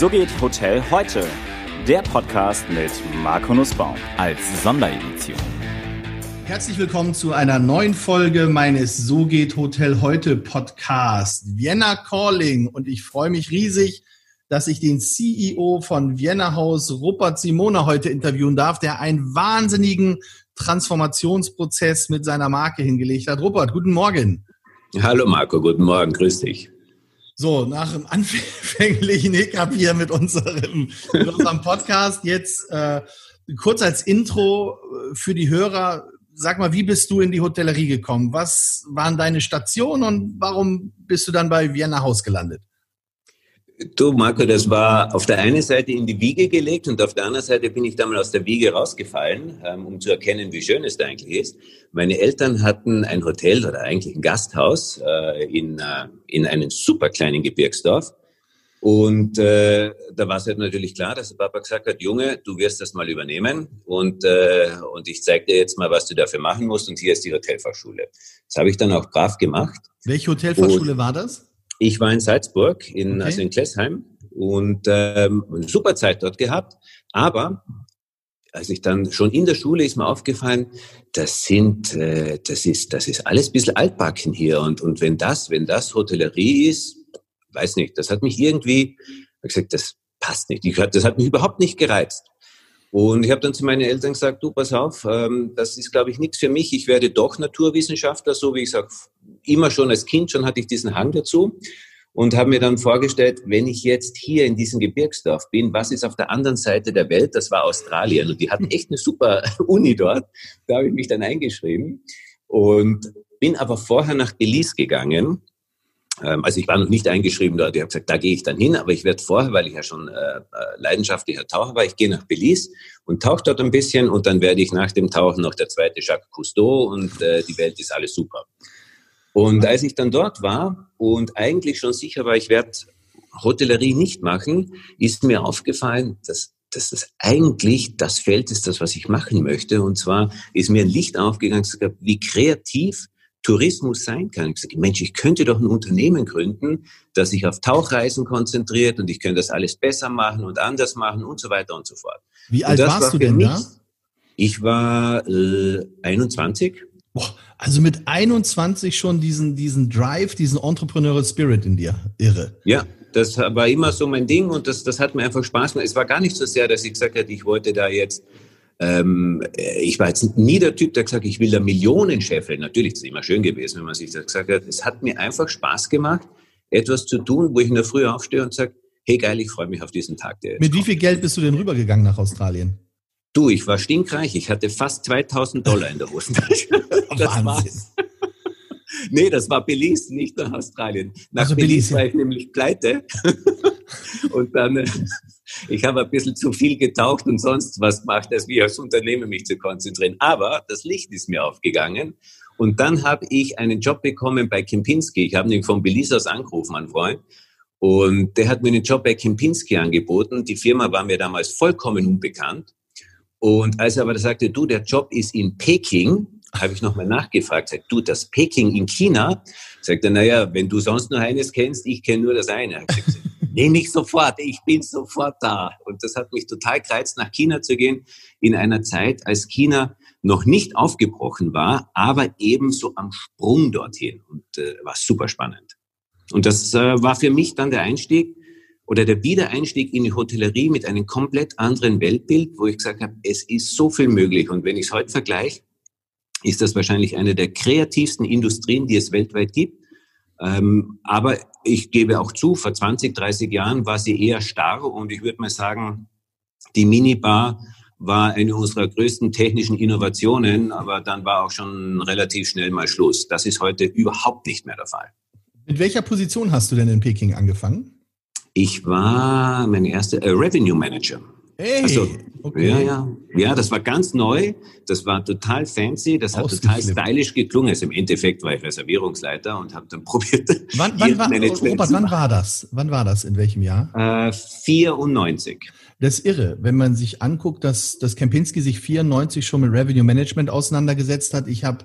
So geht Hotel heute. Der Podcast mit Marco Nussbaum als Sonderedition. Herzlich willkommen zu einer neuen Folge meines So geht Hotel heute Podcast Vienna Calling und ich freue mich riesig, dass ich den CEO von Vienna Haus Rupert Simone heute interviewen darf, der einen wahnsinnigen Transformationsprozess mit seiner Marke hingelegt hat. Rupert, guten Morgen. Hallo Marco, guten Morgen, grüß dich. So, nach dem anfänglichen Hickhapp hier mit unserem, mit unserem Podcast jetzt äh, kurz als Intro äh, für die Hörer. Sag mal, wie bist du in die Hotellerie gekommen? Was waren deine Stationen und warum bist du dann bei Vienna Haus gelandet? Du, Marco, das war auf der einen Seite in die Wiege gelegt und auf der anderen Seite bin ich dann mal aus der Wiege rausgefallen, ähm, um zu erkennen, wie schön es da eigentlich ist. Meine Eltern hatten ein Hotel oder eigentlich ein Gasthaus äh, in, äh, in einem super kleinen Gebirgsdorf. Und äh, da war es halt natürlich klar, dass der Papa gesagt hat, Junge, du wirst das mal übernehmen und, äh, und ich zeige dir jetzt mal, was du dafür machen musst und hier ist die Hotelfachschule. Das habe ich dann auch brav gemacht. Welche Hotelfachschule und, war das? Ich war in Salzburg, in, okay. also in Klessheim und ähm, eine super Zeit dort gehabt. Aber als ich dann schon in der Schule ist mir aufgefallen, das sind, äh, das ist, das ist alles ein bisschen altbacken hier. Und, und wenn das, wenn das Hotellerie ist, weiß nicht, das hat mich irgendwie, ich gesagt, das passt nicht. Ich, das hat mich überhaupt nicht gereizt. Und ich habe dann zu meinen Eltern gesagt, du, pass auf, ähm, das ist, glaube ich, nichts für mich. Ich werde doch Naturwissenschaftler, so wie ich sage, immer schon als Kind schon hatte ich diesen Hang dazu und habe mir dann vorgestellt, wenn ich jetzt hier in diesem Gebirgsdorf bin, was ist auf der anderen Seite der Welt? Das war Australien und die hatten echt eine super Uni dort. Da habe ich mich dann eingeschrieben und bin aber vorher nach Belize gegangen also ich war noch nicht eingeschrieben dort. Ich habe gesagt, da gehe ich dann hin, aber ich werde vorher, weil ich ja schon äh, äh, leidenschaftlicher Taucher war, ich gehe nach Belize und tauche dort ein bisschen und dann werde ich nach dem Tauchen noch der zweite Jacques Cousteau und äh, die Welt ist alles super. Und als ich dann dort war und eigentlich schon sicher war, ich werde Hotellerie nicht machen, ist mir aufgefallen, dass dass das eigentlich das Feld ist, das, was ich machen möchte. Und zwar ist mir ein Licht aufgegangen, wie kreativ Tourismus sein kann. Ich sage, Mensch, ich könnte doch ein Unternehmen gründen, das sich auf Tauchreisen konzentriert und ich könnte das alles besser machen und anders machen und so weiter und so fort. Wie alt warst war du denn mich, da? Ich war äh, 21. Boah, also mit 21 schon diesen, diesen Drive, diesen Entrepreneurial Spirit in dir. Irre. Ja, das war immer so mein Ding und das, das hat mir einfach Spaß gemacht. Es war gar nicht so sehr, dass ich gesagt hätte, ich wollte da jetzt ähm, ich war jetzt nie der Typ, der gesagt hat, ich will da Millionen scheffeln. Natürlich ist es immer schön gewesen, wenn man sich das gesagt hat. Es hat mir einfach Spaß gemacht, etwas zu tun, wo ich in der Früh aufstehe und sage, hey geil, ich freue mich auf diesen Tag. Der Mit wie viel Geld bist du denn rübergegangen nach Australien? Du, ich war stinkreich. Ich hatte fast 2000 Dollar in der Hosentasche. das war's. Nee, das war Belize, nicht nach Australien. Nach also Belize, Belize war ich nämlich pleite. und dann, äh, ich habe ein bisschen zu viel getaucht und sonst was gemacht, als wie als Unternehmen mich zu konzentrieren. Aber das Licht ist mir aufgegangen. Und dann habe ich einen Job bekommen bei Kempinski. Ich habe ihn von Belize aus angerufen, mein Freund. Und der hat mir einen Job bei Kempinski angeboten. Die Firma war mir damals vollkommen unbekannt. Und als er aber sagte, du, der Job ist in Peking, habe ich nochmal nachgefragt, sagt, du, das Peking in China? Sagt er, naja, wenn du sonst nur eines kennst, ich kenne nur das eine. Gesagt, nee, nicht sofort, ich bin sofort da. Und das hat mich total gereizt, nach China zu gehen, in einer Zeit, als China noch nicht aufgebrochen war, aber eben so am Sprung dorthin. Und äh, war super spannend. Und das äh, war für mich dann der Einstieg oder der Wiedereinstieg in die Hotellerie mit einem komplett anderen Weltbild, wo ich gesagt habe, es ist so viel möglich. Und wenn ich es heute vergleiche, ist das wahrscheinlich eine der kreativsten Industrien, die es weltweit gibt. Ähm, aber ich gebe auch zu, vor 20, 30 Jahren war sie eher starr und ich würde mal sagen, die Minibar war eine unserer größten technischen Innovationen, aber dann war auch schon relativ schnell mal Schluss. Das ist heute überhaupt nicht mehr der Fall. Mit welcher Position hast du denn in Peking angefangen? Ich war mein erster äh, Revenue Manager. Hey, also, okay. ja, ja. Ja, das war ganz neu. Das war total fancy. Das hat total stylisch geklungen. Also Im Endeffekt war ich Reservierungsleiter und habe dann probiert. Wann, wann, war, Robert, wann war das? Wann war das? In welchem Jahr? Äh, 94. Das ist irre, wenn man sich anguckt, dass, dass Kempinski sich 94 schon mit Revenue Management auseinandergesetzt hat. Ich habe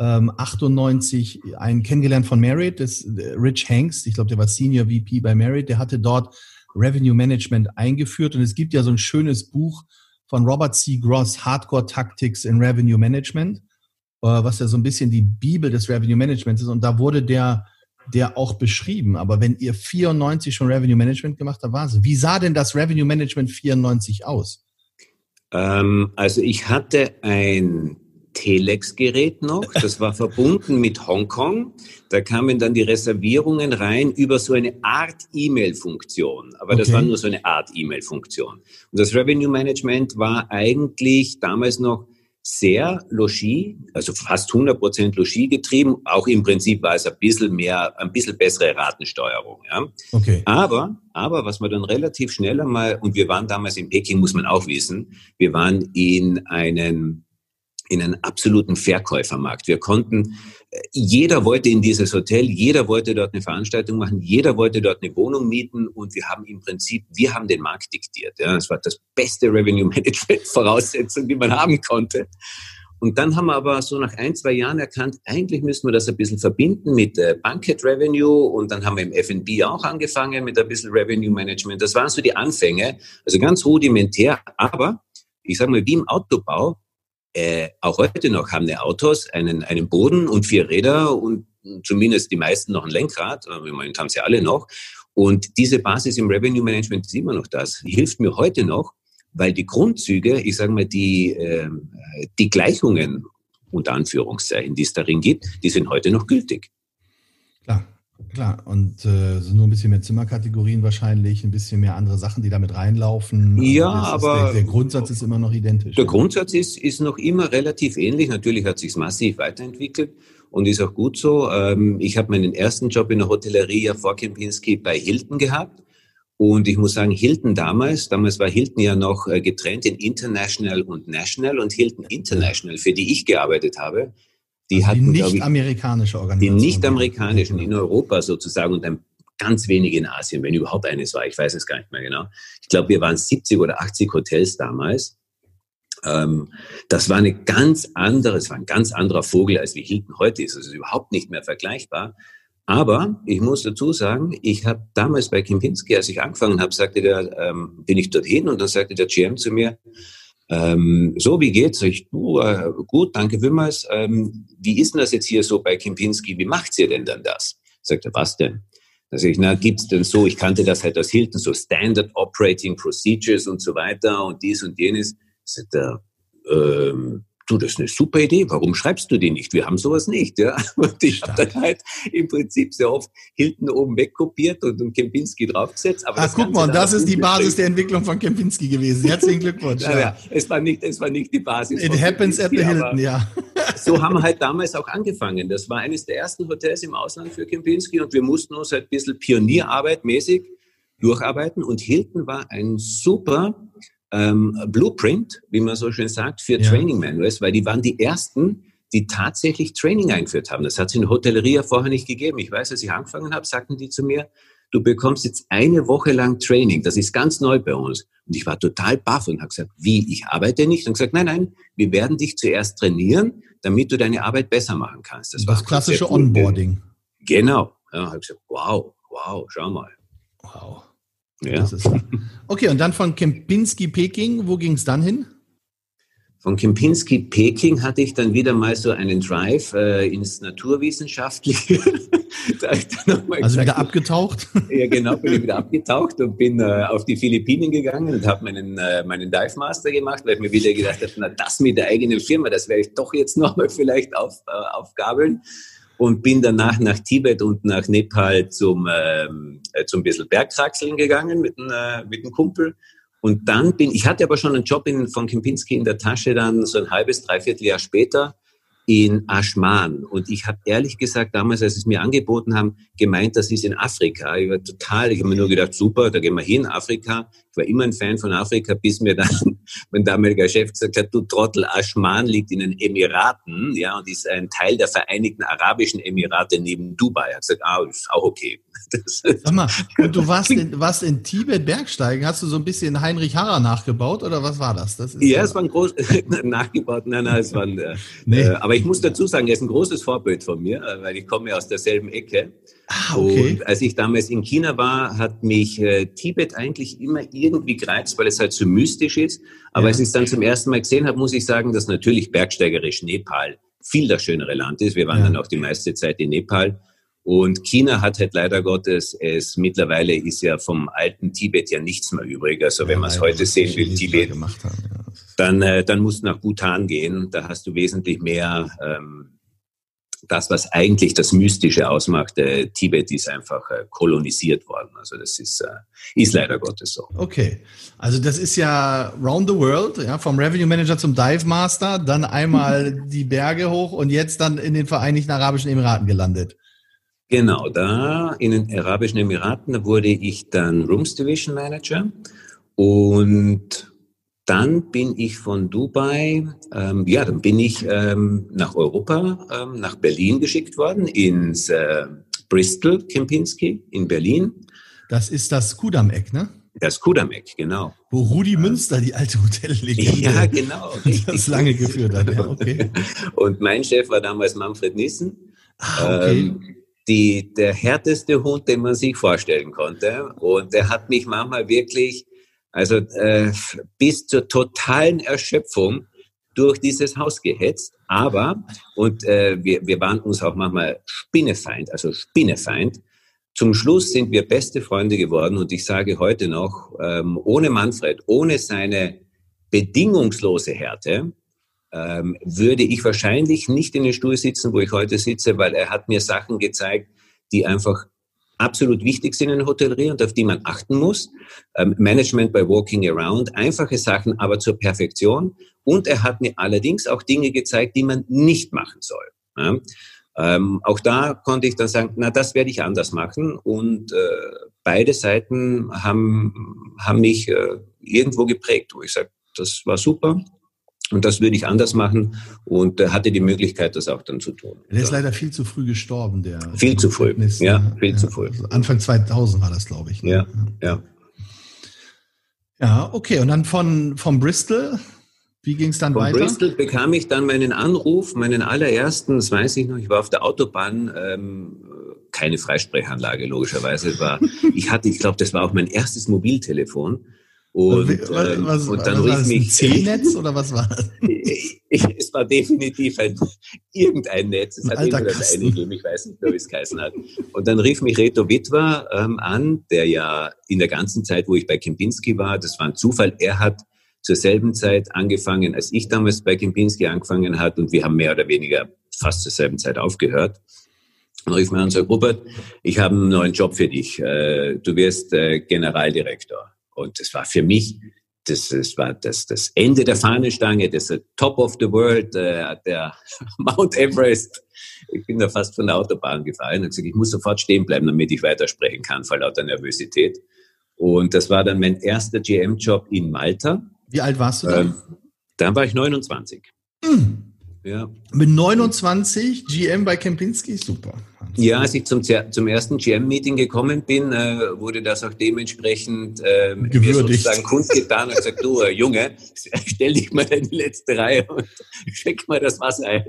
ähm, 98 einen kennengelernt von Merit, das Rich Hanks. Ich glaube, der war Senior VP bei Merit. Der hatte dort Revenue Management eingeführt. Und es gibt ja so ein schönes Buch von Robert C. Gross, Hardcore Tactics in Revenue Management, äh, was ja so ein bisschen die Bibel des Revenue Managements ist. Und da wurde der, der auch beschrieben. Aber wenn ihr 94 schon Revenue Management gemacht habt, war es. Wie sah denn das Revenue Management 94 aus? Ähm, also ich hatte ein Telex-Gerät noch. Das war verbunden mit Hongkong. Da kamen dann die Reservierungen rein über so eine Art E-Mail-Funktion. Aber okay. das war nur so eine Art E-Mail-Funktion. Und das Revenue Management war eigentlich damals noch sehr Logis, also fast 100 Prozent Logis getrieben. Auch im Prinzip war es ein bisschen mehr, ein bisschen bessere Ratensteuerung. Ja. Okay. Aber, aber was man dann relativ schnell einmal, und wir waren damals in Peking, muss man auch wissen, wir waren in einen in einen absoluten Verkäufermarkt. Wir konnten, äh, jeder wollte in dieses Hotel, jeder wollte dort eine Veranstaltung machen, jeder wollte dort eine Wohnung mieten und wir haben im Prinzip, wir haben den Markt diktiert. Ja, das war das beste Revenue Management Voraussetzung, die man haben konnte. Und dann haben wir aber so nach ein, zwei Jahren erkannt, eigentlich müssen wir das ein bisschen verbinden mit äh, Banket Revenue und dann haben wir im F&B auch angefangen mit ein bisschen Revenue Management. Das waren so die Anfänge, also ganz rudimentär, aber ich sage mal, wie im Autobau, äh, auch heute noch haben die Autos einen, einen Boden und vier Räder und zumindest die meisten noch ein Lenkrad. Im Moment haben sie alle noch. Und diese Basis im Revenue Management ist immer noch das. Hilft mir heute noch, weil die Grundzüge, ich sage mal, die, äh, die Gleichungen unter Anführungszeichen, die es darin gibt, die sind heute noch gültig. Klar. Und äh, so nur ein bisschen mehr Zimmerkategorien wahrscheinlich, ein bisschen mehr andere Sachen, die damit reinlaufen. Ja, aber der, der, Grundsatz ist immer noch identisch. Der ja. Grundsatz ist, ist noch immer relativ ähnlich. Natürlich hat sich massiv weiterentwickelt und ist auch gut so. Ähm, ich habe meinen ersten Job in der Hotellerie ja vor Kempinski bei Hilton gehabt. Und ich muss sagen, Hilton damals, damals war Hilton ja noch äh, getrennt in International und National und Hilton International, für die ich gearbeitet habe, die also hatten, die nicht amerikanische Organisationen. Die nicht amerikanischen in Europa sozusagen und ein ganz wenige in Asien, wenn überhaupt eines war. Ich weiß es gar nicht mehr genau. Ich glaube, wir waren 70 oder 80 Hotels damals. Ähm, das war eine ganz andere, es war ein ganz anderer Vogel, als wie Hilton heute ist. Es ist überhaupt nicht mehr vergleichbar. Aber ich muss dazu sagen, ich habe damals bei Kempinski, als ich angefangen habe, sagte der, ähm, bin ich dorthin und dann sagte der GM zu mir, ähm, so, wie geht's? Ich, du, äh, gut, danke vielmals. Ähm, wie ist denn das jetzt hier so bei Kempinski? Wie macht ihr denn dann das? Sagt er, was denn? Da sag ich, na, gibt's denn so? Ich kannte das halt aus Hilton, so Standard Operating Procedures und so weiter und dies und jenes. Sagt er, ähm, du, das ist eine super Idee, warum schreibst du die nicht? Wir haben sowas nicht. Ja? Und ich habe dann halt im Prinzip sehr oft Hilton oben wegkopiert und, und Kempinski draufgesetzt. Aber ah, guck mal, das ist die Basis der Entwicklung von Kempinski gewesen. Herzlichen Glückwunsch. ja, ja. Es, war nicht, es war nicht die Basis. It happens at the Hilton, ja. so haben wir halt damals auch angefangen. Das war eines der ersten Hotels im Ausland für Kempinski und wir mussten uns halt ein bisschen Pionierarbeit mäßig durcharbeiten und Hilton war ein super ähm, Blueprint, wie man so schön sagt, für ja. Training Manuals, weil die waren die ersten, die tatsächlich Training eingeführt haben. Das hat es in der Hotellerie ja vorher nicht gegeben. Ich weiß, als ich angefangen habe, sagten die zu mir, du bekommst jetzt eine Woche lang Training. Das ist ganz neu bei uns. Und ich war total baff und habe gesagt, wie, ich arbeite nicht? Und gesagt, nein, nein, wir werden dich zuerst trainieren, damit du deine Arbeit besser machen kannst. Das, das war klassische Onboarding. Genau. Ja, habe gesagt, wow, wow, schau mal. Wow. Ja. okay, und dann von Kempinski Peking, wo ging es dann hin? Von Kempinski Peking hatte ich dann wieder mal so einen Drive äh, ins Naturwissenschaftliche. also wieder abgetaucht? ja, genau, bin ich wieder abgetaucht und bin äh, auf die Philippinen gegangen und habe meinen, äh, meinen Dive Master gemacht, weil ich mir wieder gedacht habe, na das mit der eigenen Firma, das werde ich doch jetzt nochmal vielleicht auf, äh, aufgabeln und bin danach nach Tibet und nach Nepal zum, ähm, äh, zum bisschen Bergkraxeln gegangen mit, äh, mit einem Kumpel. Und dann bin, ich hatte aber schon einen Job in, von Kempinski in der Tasche dann so ein halbes, dreiviertel Jahr später in Ashman. Und ich habe ehrlich gesagt damals, als sie es mir angeboten haben, gemeint, das ist in Afrika. Ich war total, ich habe mir nur gedacht, super, da gehen wir hin, Afrika. Ich war immer ein Fan von Afrika, bis mir dann mein damaliger Chef gesagt hat, du Trottel, Ashman liegt in den Emiraten, ja, und ist ein Teil der Vereinigten Arabischen Emirate neben Dubai. Er hat gesagt, ah, ist auch okay. Sag mal, und du warst in, warst in Tibet Bergsteigen, hast du so ein bisschen Heinrich Harrer nachgebaut oder was war das? das ja, ja, es war ein groß nachgebaut, nein, nein, es war ein, äh, nee. äh, aber Aber ich muss dazu sagen, er ist ein großes Vorbild von mir, äh, weil ich komme aus derselben Ecke. Ah, okay. Und als ich damals in China war, hat mich äh, Tibet eigentlich immer irgendwie gereizt, weil es halt so mystisch ist. Aber ja. als ich es dann zum ersten Mal gesehen habe, muss ich sagen, dass natürlich bergsteigerisch Nepal viel das schönere Land ist. Wir waren ja. dann auch die meiste Zeit in Nepal. Und China hat halt leider Gottes, es mittlerweile ist ja vom alten Tibet ja nichts mehr übrig. Also ja, wenn man es heute sehen will, Tibet, haben, ja. Dann, äh, dann musst du nach Bhutan gehen. Da hast du wesentlich mehr ähm, das, was eigentlich das Mystische ausmacht. Äh, Tibet ist einfach äh, kolonisiert worden. Also das ist, äh, ist leider Gottes so. Okay, also das ist ja round the world, ja, vom Revenue Manager zum Dive Master, dann einmal die Berge hoch und jetzt dann in den Vereinigten Arabischen Emiraten gelandet. Genau, da in den Arabischen Emiraten wurde ich dann Rooms Division Manager und dann bin ich von Dubai, ähm, ja, dann bin ich ähm, nach Europa, ähm, nach Berlin geschickt worden, ins äh, Bristol Kempinski in Berlin. Das ist das Kudamm-Eck, ne? Das Kudamm-Eck, genau. Wo Rudi Münster, die alte Hotellegende, ja, genau, das lange geführt hat. Ja, okay. Und mein Chef war damals Manfred Nissen. Ah, okay. Ähm, die, der härteste Hund, den man sich vorstellen konnte. Und der hat mich manchmal wirklich, also äh, bis zur totalen Erschöpfung durch dieses Haus gehetzt. Aber, und äh, wir, wir waren uns auch manchmal Spinnefeind, also Spinnefeind. Zum Schluss sind wir beste Freunde geworden und ich sage heute noch, ähm, ohne Manfred, ohne seine bedingungslose Härte, ähm, würde ich wahrscheinlich nicht in den Stuhl sitzen, wo ich heute sitze, weil er hat mir Sachen gezeigt, die einfach absolut wichtig sind in Hotellerie und auf die man achten muss. Ähm, Management by Walking Around, einfache Sachen, aber zur Perfektion. Und er hat mir allerdings auch Dinge gezeigt, die man nicht machen soll. Ja? Ähm, auch da konnte ich dann sagen, na, das werde ich anders machen. Und äh, beide Seiten haben, haben mich äh, irgendwo geprägt, wo ich sage, das war super. Und das würde ich anders machen und äh, hatte die Möglichkeit, das auch dann zu tun. Der ist leider viel zu früh gestorben, der. Viel zu früh, ja, viel ja, zu früh. Also Anfang 2000 war das, glaube ich. Ne? Ja, ja. Ja, okay. Und dann von, von Bristol, wie ging es dann von weiter? Von Bristol bekam ich dann meinen Anruf, meinen allerersten, das weiß ich noch, ich war auf der Autobahn, ähm, keine Freisprechanlage logischerweise, war, ich hatte, ich glaube, das war auch mein erstes Mobiltelefon und, ähm, was, und dann rief mich. C-Netz oder was war das? es war definitiv ein, irgendein Netz. Es hat immer das eine gegeben, ich weiß nicht mehr, wie es geheißen hat. Und dann rief mich Reto Witwer ähm, an, der ja in der ganzen Zeit, wo ich bei Kempinski war, das war ein Zufall, er hat zur selben Zeit angefangen, als ich damals bei Kempinski angefangen hat und wir haben mehr oder weniger fast zur selben Zeit aufgehört. Und rief mir an und sagt, Robert, ich habe einen neuen Job für dich. Äh, du wirst äh, Generaldirektor. Und das war für mich, das, das war das, das Ende der Fahnenstange, das Top of the World, äh, der Mount Everest. Ich bin da fast von der Autobahn gefallen und gesagt, ich muss sofort stehen bleiben, damit ich weitersprechen kann, vor lauter Nervosität. Und das war dann mein erster GM-Job in Malta. Wie alt warst du da? Ähm, dann war ich 29. Mhm. Ja. Mit 29 GM bei Kempinski, super. Ja, als ich zum, zum ersten GM-Meeting gekommen bin, äh, wurde das auch dementsprechend äh, mir sozusagen kundgetan und gesagt, du äh, Junge, stell dich mal in die letzte Reihe und check mal das Wasser ein.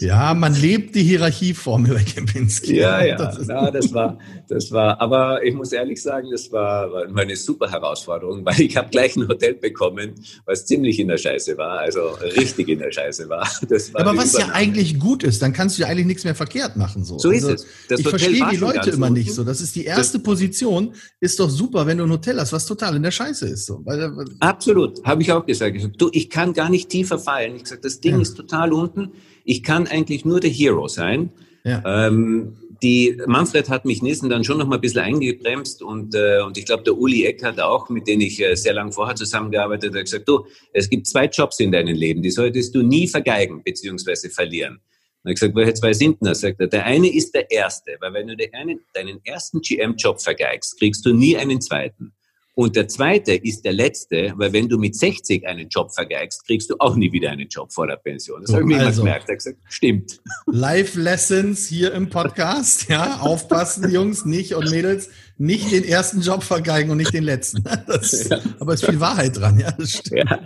Ja, man lebt die Hierarchieformel bei Kempinski. Ja, ja, das, ja, das war, das war, aber ich muss ehrlich sagen, das war, war eine super Herausforderung, weil ich habe gleich ein Hotel bekommen, was ziemlich in der Scheiße war, also richtig in der Scheiße war. war aber was Übernahme. ja eigentlich gut ist, dann kannst du ja eigentlich nichts mehr verkehrt machen. So, so ist also, es. Das ich Hotel verstehe die Leute immer nicht so. Das ist die erste das Position, ist doch super, wenn du ein Hotel hast, was total in der Scheiße ist. So. Weil, Absolut, habe ich auch gesagt. Du, ich kann gar nicht tiefer fallen. Ich gesagt, das Ding ja. ist total unten ich kann eigentlich nur der Hero sein. Ja. Ähm, die Manfred hat mich Nissen dann schon noch mal ein bisschen eingebremst und, äh, und ich glaube, der Uli Eckert auch, mit dem ich äh, sehr lange vorher zusammengearbeitet habe, hat gesagt, du, es gibt zwei Jobs in deinem Leben, die solltest du nie vergeigen bzw. verlieren. Und ich gesagt, welche zwei sind denn das? Sagt er, der eine ist der erste, weil wenn du einen, deinen ersten GM-Job vergeigst, kriegst du nie einen zweiten. Und der zweite ist der letzte, weil wenn du mit 60 einen Job vergeigst, kriegst du auch nie wieder einen Job vor der Pension. Das habe ich mir also, immer gemerkt. Er gesagt, stimmt. Live Lessons hier im Podcast. Ja, aufpassen, Jungs, nicht und Mädels, nicht den ersten Job vergeigen und nicht den letzten. Das, ja. Aber es ist viel Wahrheit dran. Ja, das stimmt. Ja.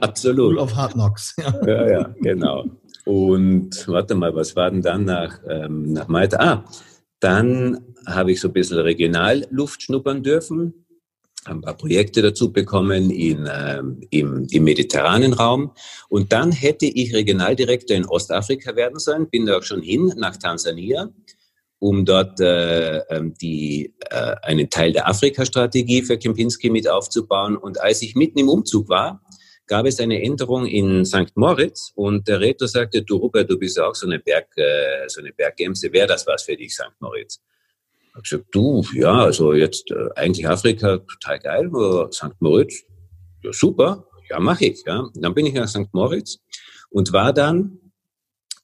Absolut. School of Hard Knocks. Ja. ja, ja, genau. Und warte mal, was war denn dann nach, ähm, nach Malta? Ah, dann habe ich so ein bisschen Regionalluft schnuppern dürfen ein paar Projekte dazu bekommen in, ähm, im, im mediterranen Raum. Und dann hätte ich Regionaldirektor in Ostafrika werden sollen, bin da auch schon hin nach Tansania, um dort äh, ähm, die, äh, einen Teil der Afrika-Strategie für Kempinski mit aufzubauen. Und als ich mitten im Umzug war, gab es eine Änderung in St. Moritz und der Retor sagte, du Robert, du bist auch so eine Berg, äh, so eine Berggemse, wäre das was für dich, St. Moritz? Habe gesagt, du, ja, also jetzt äh, eigentlich Afrika total geil, aber St. Moritz, ja super, ja mache ich. Ja. Dann bin ich nach St. Moritz und war dann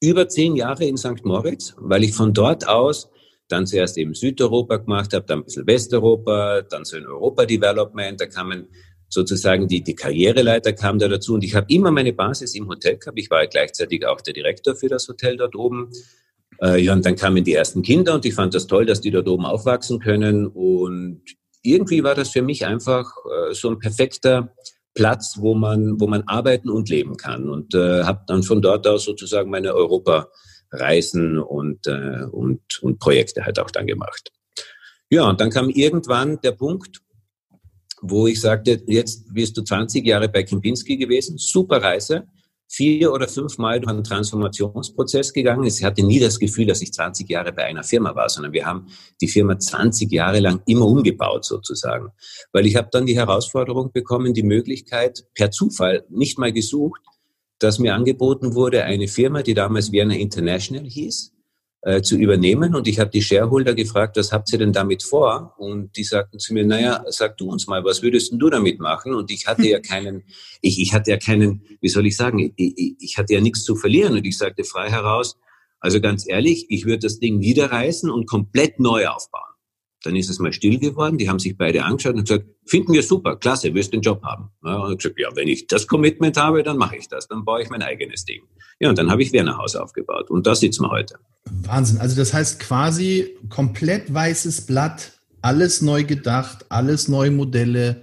über zehn Jahre in St. Moritz, weil ich von dort aus dann zuerst eben Südeuropa gemacht habe, dann ein bisschen Westeuropa, dann so ein Europa-Development, da kamen sozusagen die, die Karriereleiter kam da dazu und ich habe immer meine Basis im Hotel gehabt. Ich war gleichzeitig auch der Direktor für das Hotel dort oben äh, ja, und dann kamen die ersten Kinder und ich fand das toll, dass die dort oben aufwachsen können. Und irgendwie war das für mich einfach äh, so ein perfekter Platz, wo man, wo man arbeiten und leben kann. Und äh, habe dann von dort aus sozusagen meine Europa-Reisen und, äh, und, und Projekte halt auch dann gemacht. Ja, und dann kam irgendwann der Punkt, wo ich sagte, jetzt wirst du 20 Jahre bei Kempinski gewesen, super Reise vier oder fünfmal durch einen Transformationsprozess gegangen. Ich hatte nie das Gefühl, dass ich 20 Jahre bei einer Firma war, sondern wir haben die Firma 20 Jahre lang immer umgebaut sozusagen. Weil ich habe dann die Herausforderung bekommen, die Möglichkeit per Zufall, nicht mal gesucht, dass mir angeboten wurde, eine Firma, die damals Vienna International hieß, äh, zu übernehmen. Und ich habe die Shareholder gefragt, was habt ihr denn damit vor? Und die sagten zu mir, naja, sag du uns mal, was würdest denn du damit machen? Und ich hatte ja keinen, ich, ich hatte ja keinen, wie soll ich sagen, ich, ich hatte ja nichts zu verlieren. Und ich sagte frei heraus, also ganz ehrlich, ich würde das Ding niederreißen und komplett neu aufbauen. Dann ist es mal still geworden. Die haben sich beide angeschaut und gesagt, finden wir super, klasse, wirst den Job haben. Ja, und ich gesagt, ja, wenn ich das Commitment habe, dann mache ich das. Dann baue ich mein eigenes Ding. Ja, und dann habe ich Werner Haus aufgebaut. Und da sitzen wir heute. Wahnsinn. Also das heißt quasi komplett weißes Blatt, alles neu gedacht, alles neue Modelle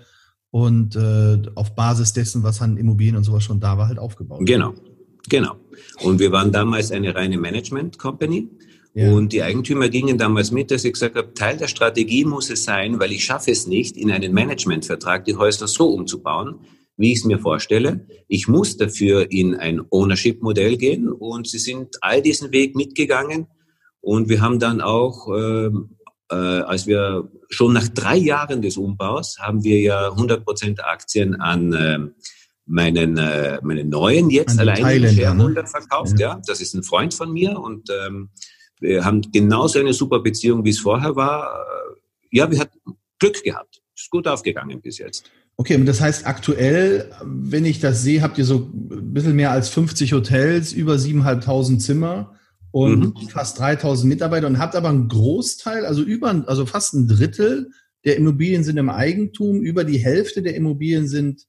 und äh, auf Basis dessen, was an Immobilien und sowas schon da war, halt aufgebaut. Genau, genau. Und wir waren damals eine reine Management-Company. Ja. Und die Eigentümer gingen damals mit, dass ich gesagt habe, Teil der Strategie muss es sein, weil ich schaffe es nicht, in einen Managementvertrag die Häuser so umzubauen, wie ich es mir vorstelle. Ich muss dafür in ein Ownership-Modell gehen und sie sind all diesen Weg mitgegangen. Und wir haben dann auch, äh, äh, als wir schon nach drei Jahren des Umbaus, haben wir ja 100 Prozent Aktien an äh, meinen, äh, meinen neuen jetzt alleine ne? Shareholder ne? verkauft. Ja. ja. das ist ein Freund von mir und ähm, wir haben genauso eine super Beziehung, wie es vorher war. Ja, wir hatten Glück gehabt. Ist gut aufgegangen bis jetzt. Okay, und das heißt aktuell, wenn ich das sehe, habt ihr so ein bisschen mehr als 50 Hotels, über 7.500 Zimmer und mhm. fast 3.000 Mitarbeiter und habt aber einen Großteil, also über, also fast ein Drittel der Immobilien sind im Eigentum, über die Hälfte der Immobilien sind,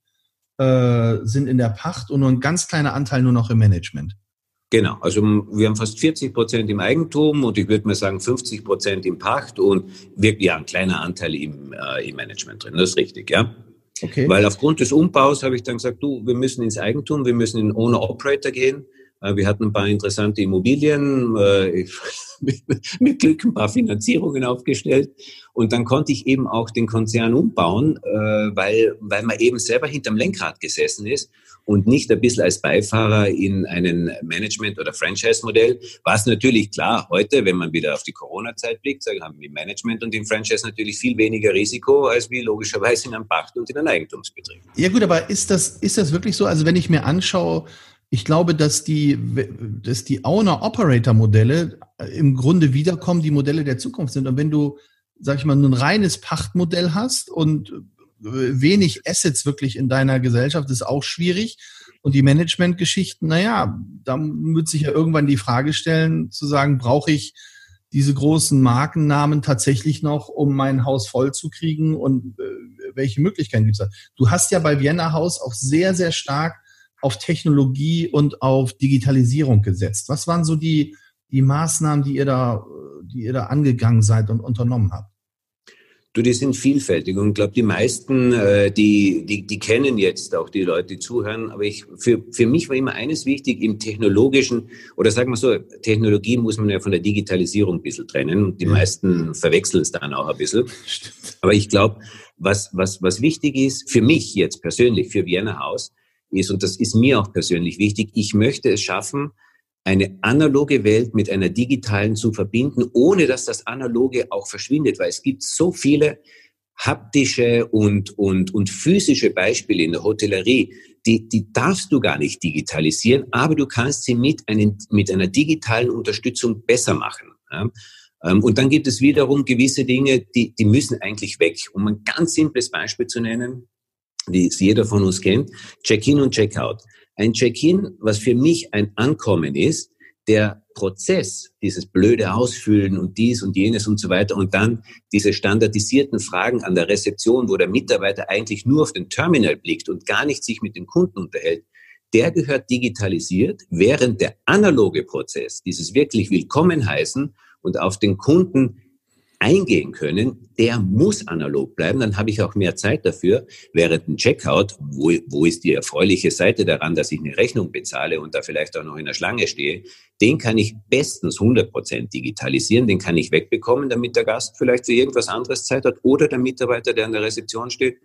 äh, sind in der Pacht und nur ein ganz kleiner Anteil nur noch im Management. Genau, also wir haben fast 40 Prozent im Eigentum und ich würde mal sagen 50 Prozent im Pacht und wirklich ja, ein kleiner Anteil im, äh, im Management drin. Das ist richtig, ja. Okay. Weil aufgrund des Umbaus habe ich dann gesagt, du, wir müssen ins Eigentum, wir müssen in Owner-Operator gehen. Äh, wir hatten ein paar interessante Immobilien, äh, mit Glück ein paar Finanzierungen aufgestellt. Und dann konnte ich eben auch den Konzern umbauen, äh, weil, weil man eben selber hinterm Lenkrad gesessen ist und nicht ein bisschen als Beifahrer in einen Management- oder Franchise-Modell. Was natürlich klar, heute, wenn man wieder auf die Corona-Zeit blickt, haben wir Management und im Franchise natürlich viel weniger Risiko als wie logischerweise in einem Pacht- und in einem Eigentumsbetrieb. Ja gut, aber ist das, ist das wirklich so? Also wenn ich mir anschaue, ich glaube, dass die, dass die Owner-Operator-Modelle im Grunde wiederkommen, die Modelle der Zukunft sind. Und wenn du, sag ich mal, ein reines Pachtmodell hast und wenig Assets wirklich in deiner Gesellschaft, ist auch schwierig. Und die Managementgeschichten, naja, da wird sich ja irgendwann die Frage stellen, zu sagen, brauche ich diese großen Markennamen tatsächlich noch, um mein Haus voll zu kriegen und äh, welche Möglichkeiten gibt es da? Du hast ja bei Vienna Haus auch sehr, sehr stark auf Technologie und auf Digitalisierung gesetzt. Was waren so die, die Maßnahmen, die ihr da, die ihr da angegangen seid und unternommen habt? Du, die sind vielfältig und ich glaube, die meisten, äh, die, die, die kennen jetzt auch die Leute, die zuhören. Aber ich, für, für mich war immer eines wichtig im technologischen, oder sagen wir so, Technologie muss man ja von der Digitalisierung ein bisschen trennen. Die ja. meisten verwechseln es dann auch ein bisschen. Aber ich glaube, was, was, was wichtig ist, für mich jetzt persönlich, für Vienna Haus, ist, und das ist mir auch persönlich wichtig, ich möchte es schaffen, eine analoge Welt mit einer digitalen zu verbinden, ohne dass das Analoge auch verschwindet, weil es gibt so viele haptische und, und, und physische Beispiele in der Hotellerie, die, die darfst du gar nicht digitalisieren, aber du kannst sie mit, einen, mit einer digitalen Unterstützung besser machen. Ähm, und dann gibt es wiederum gewisse Dinge, die, die müssen eigentlich weg. Um ein ganz simples Beispiel zu nennen, wie es jeder von uns kennt, Check-in und Check-out. Ein Check-in, was für mich ein Ankommen ist, der Prozess, dieses blöde Ausfüllen und dies und jenes und so weiter und dann diese standardisierten Fragen an der Rezeption, wo der Mitarbeiter eigentlich nur auf den Terminal blickt und gar nicht sich mit dem Kunden unterhält, der gehört digitalisiert, während der analoge Prozess, dieses wirklich Willkommen heißen und auf den Kunden eingehen können, der muss analog bleiben, dann habe ich auch mehr Zeit dafür. Während ein Checkout, wo, wo ist die erfreuliche Seite daran, dass ich eine Rechnung bezahle und da vielleicht auch noch in der Schlange stehe, den kann ich bestens 100 Prozent digitalisieren, den kann ich wegbekommen, damit der Gast vielleicht für irgendwas anderes Zeit hat oder der Mitarbeiter, der an der Rezeption steht,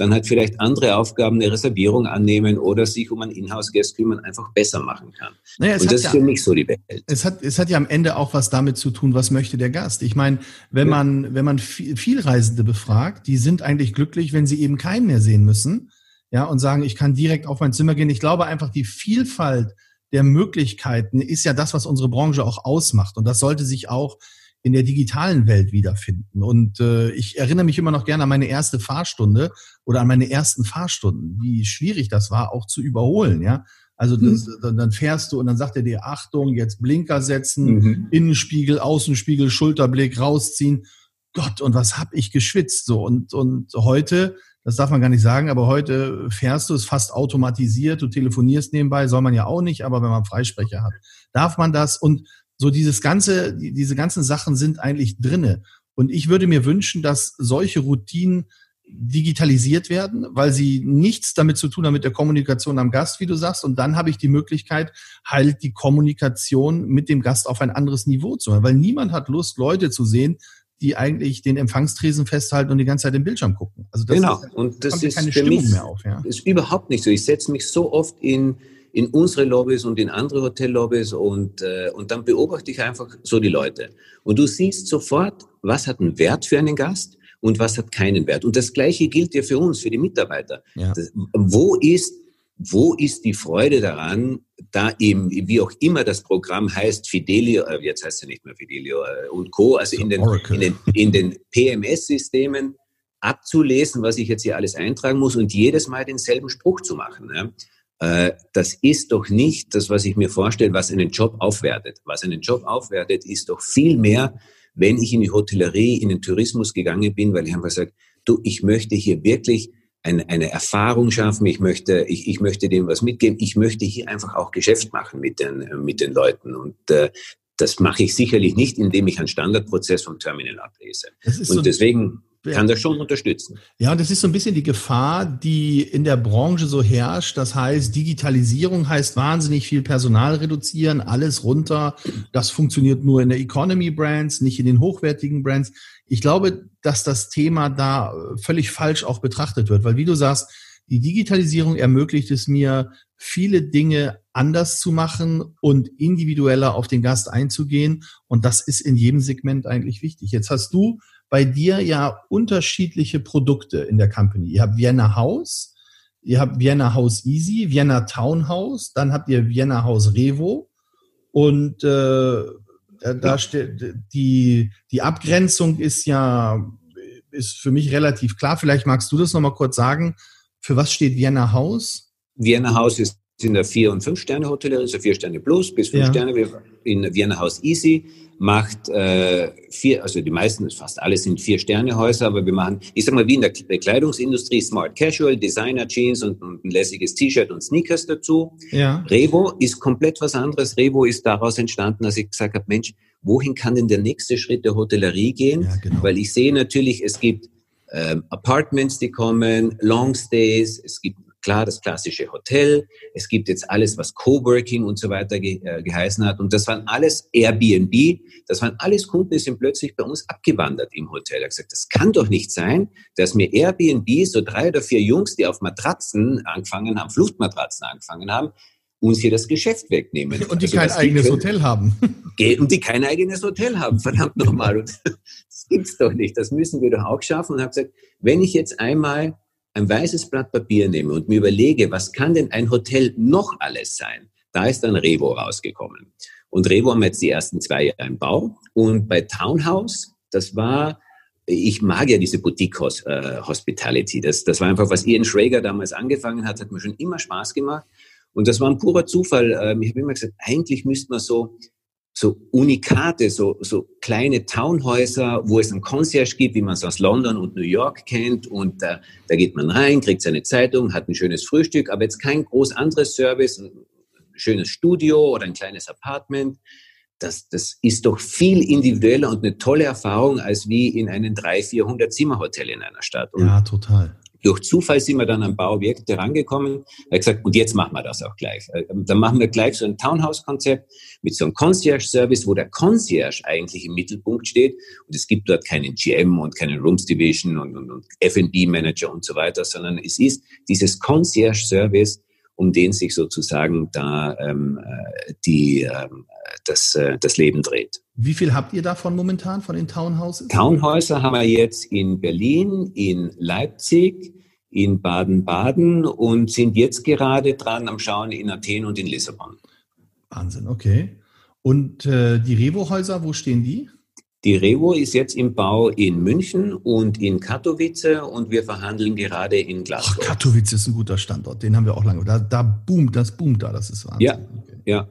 dann halt vielleicht andere Aufgaben, eine Reservierung annehmen oder sich um einen Inhouse-Guest kümmern, einfach besser machen kann. Naja, und das ja, ist für mich so die Welt. Es hat, es hat ja am Ende auch was damit zu tun, was möchte der Gast. Ich meine, wenn ja. man, wenn man viel, Reisende befragt, die sind eigentlich glücklich, wenn sie eben keinen mehr sehen müssen, ja, und sagen, ich kann direkt auf mein Zimmer gehen. Ich glaube einfach, die Vielfalt der Möglichkeiten ist ja das, was unsere Branche auch ausmacht. Und das sollte sich auch in der digitalen Welt wiederfinden. Und äh, ich erinnere mich immer noch gerne an meine erste Fahrstunde oder an meine ersten Fahrstunden, wie schwierig das war, auch zu überholen, ja. Also das, mhm. dann fährst du und dann sagt er dir, Achtung, jetzt Blinker setzen, mhm. Innenspiegel, Außenspiegel, Schulterblick rausziehen. Gott, und was hab ich geschwitzt so. Und, und heute, das darf man gar nicht sagen, aber heute fährst du, es fast automatisiert, du telefonierst nebenbei, soll man ja auch nicht, aber wenn man Freisprecher hat, darf man das. Und so dieses ganze, diese ganzen Sachen sind eigentlich drinne. Und ich würde mir wünschen, dass solche Routinen digitalisiert werden, weil sie nichts damit zu tun haben mit der Kommunikation am Gast, wie du sagst. Und dann habe ich die Möglichkeit, halt die Kommunikation mit dem Gast auf ein anderes Niveau zu machen. Weil niemand hat Lust, Leute zu sehen, die eigentlich den Empfangstresen festhalten und die ganze Zeit den Bildschirm gucken. Also das genau. Ist, und das ist keine Stimmung mich, mehr auf. Ja. Ist überhaupt nicht so. Ich setze mich so oft in in unsere Lobbys und in andere Hotellobbys und, äh, und dann beobachte ich einfach so die Leute. Und du siehst sofort, was hat einen Wert für einen Gast und was hat keinen Wert. Und das Gleiche gilt ja für uns, für die Mitarbeiter. Ja. Das, wo ist wo ist die Freude daran, da eben, wie auch immer das Programm heißt, Fidelio, äh, jetzt heißt es ja nicht mehr Fidelio äh, und Co., also in den, in den, in den PMS-Systemen abzulesen, was ich jetzt hier alles eintragen muss und jedes Mal denselben Spruch zu machen. Äh, das ist doch nicht das, was ich mir vorstelle, was einen Job aufwertet. Was einen Job aufwertet, ist doch viel mehr, wenn ich in die Hotellerie, in den Tourismus gegangen bin, weil ich einfach sage, du, ich möchte hier wirklich eine, eine Erfahrung schaffen, ich möchte, ich, ich möchte dem was mitgeben, ich möchte hier einfach auch Geschäft machen mit den, mit den Leuten. Und äh, das mache ich sicherlich nicht, indem ich einen Standardprozess vom Terminal ablese. Und so deswegen kann das schon unterstützen. Ja, und das ist so ein bisschen die Gefahr, die in der Branche so herrscht. Das heißt, Digitalisierung heißt wahnsinnig viel Personal reduzieren, alles runter. Das funktioniert nur in der Economy Brands, nicht in den hochwertigen Brands. Ich glaube, dass das Thema da völlig falsch auch betrachtet wird, weil wie du sagst, die Digitalisierung ermöglicht es mir, viele Dinge anders zu machen und individueller auf den Gast einzugehen. Und das ist in jedem Segment eigentlich wichtig. Jetzt hast du bei dir ja unterschiedliche Produkte in der Company. Ihr habt Vienna House, ihr habt Vienna House Easy, Vienna Townhouse, dann habt ihr Vienna House Revo und äh, da steht die die Abgrenzung ist ja ist für mich relativ klar. Vielleicht magst du das noch mal kurz sagen. Für was steht Vienna House? Vienna House ist in der Vier- und Fünf-Sterne-Hotellerie, also Vier Sterne Plus bis Fünf ja. Sterne. In Vienna House Easy macht äh, vier, also die meisten, fast alle sind Vier-Sterne-Häuser, aber wir machen, ich sag mal, wie in der Bekleidungsindustrie, Smart Casual, Designer Jeans und, und ein lässiges T-Shirt und Sneakers dazu. Ja. Revo ist komplett was anderes. Revo ist daraus entstanden, dass ich gesagt habe, Mensch, wohin kann denn der nächste Schritt der Hotellerie gehen? Ja, genau. Weil ich sehe natürlich, es gibt ähm, Apartments, die kommen, Longstays, es gibt klar das klassische Hotel, es gibt jetzt alles, was Coworking und so weiter ge äh, geheißen hat. Und das waren alles Airbnb, das waren alles Kunden, die sind plötzlich bei uns abgewandert im Hotel. Er hat gesagt, das kann doch nicht sein, dass mir Airbnb, so drei oder vier Jungs, die auf Matratzen angefangen haben, Fluchtmatratzen angefangen haben, uns hier das Geschäft wegnehmen. Und die also, kein eigenes können, Hotel haben. Und die kein eigenes Hotel haben, verdammt nochmal. das gibt's doch nicht. Das müssen wir doch auch schaffen. Und habe gesagt, wenn ich jetzt einmal ein weißes Blatt Papier nehme und mir überlege, was kann denn ein Hotel noch alles sein, da ist dann Revo rausgekommen. Und Revo haben jetzt die ersten zwei Jahre im Bau. Und bei Townhouse, das war, ich mag ja diese Boutique äh, Hospitality. Das, das war einfach, was Ian Schrager damals angefangen hat, hat mir schon immer Spaß gemacht. Und das war ein purer Zufall. Ähm, ich habe immer gesagt, eigentlich müsste man so so Unikate, so, so kleine Townhäuser, wo es ein Concierge gibt, wie man es aus London und New York kennt. Und da, da geht man rein, kriegt seine Zeitung, hat ein schönes Frühstück, aber jetzt kein groß anderes Service, ein schönes Studio oder ein kleines Apartment. Das, das ist doch viel individueller und eine tolle Erfahrung als wie in einem 300, 400 Zimmerhotel in einer Stadt. Und ja, total. Durch Zufall sind wir dann an Bauobjekte rangekommen. Er hat gesagt, und jetzt machen wir das auch gleich. Äh, dann machen wir gleich so ein Townhouse-Konzept mit so einem Concierge-Service, wo der Concierge eigentlich im Mittelpunkt steht. Und es gibt dort keinen GM und keinen Rooms Division und, und, und F&B-Manager und so weiter, sondern es ist dieses Concierge-Service, um den sich sozusagen da ähm, äh, die, ähm, das, äh, das Leben dreht. Wie viel habt ihr davon momentan, von den Townhouses? Townhäuser haben wir jetzt in Berlin, in Leipzig, in Baden-Baden und sind jetzt gerade dran am Schauen in Athen und in Lissabon. Wahnsinn, okay. Und äh, die Revo-Häuser, wo stehen die? Die Revo ist jetzt im Bau in München und in Katowice und wir verhandeln gerade in Glasgow. Ach, Katowice ist ein guter Standort, den haben wir auch lange. Da, da boomt, das boomt da, das ist Wahnsinn. Ja, okay. ja,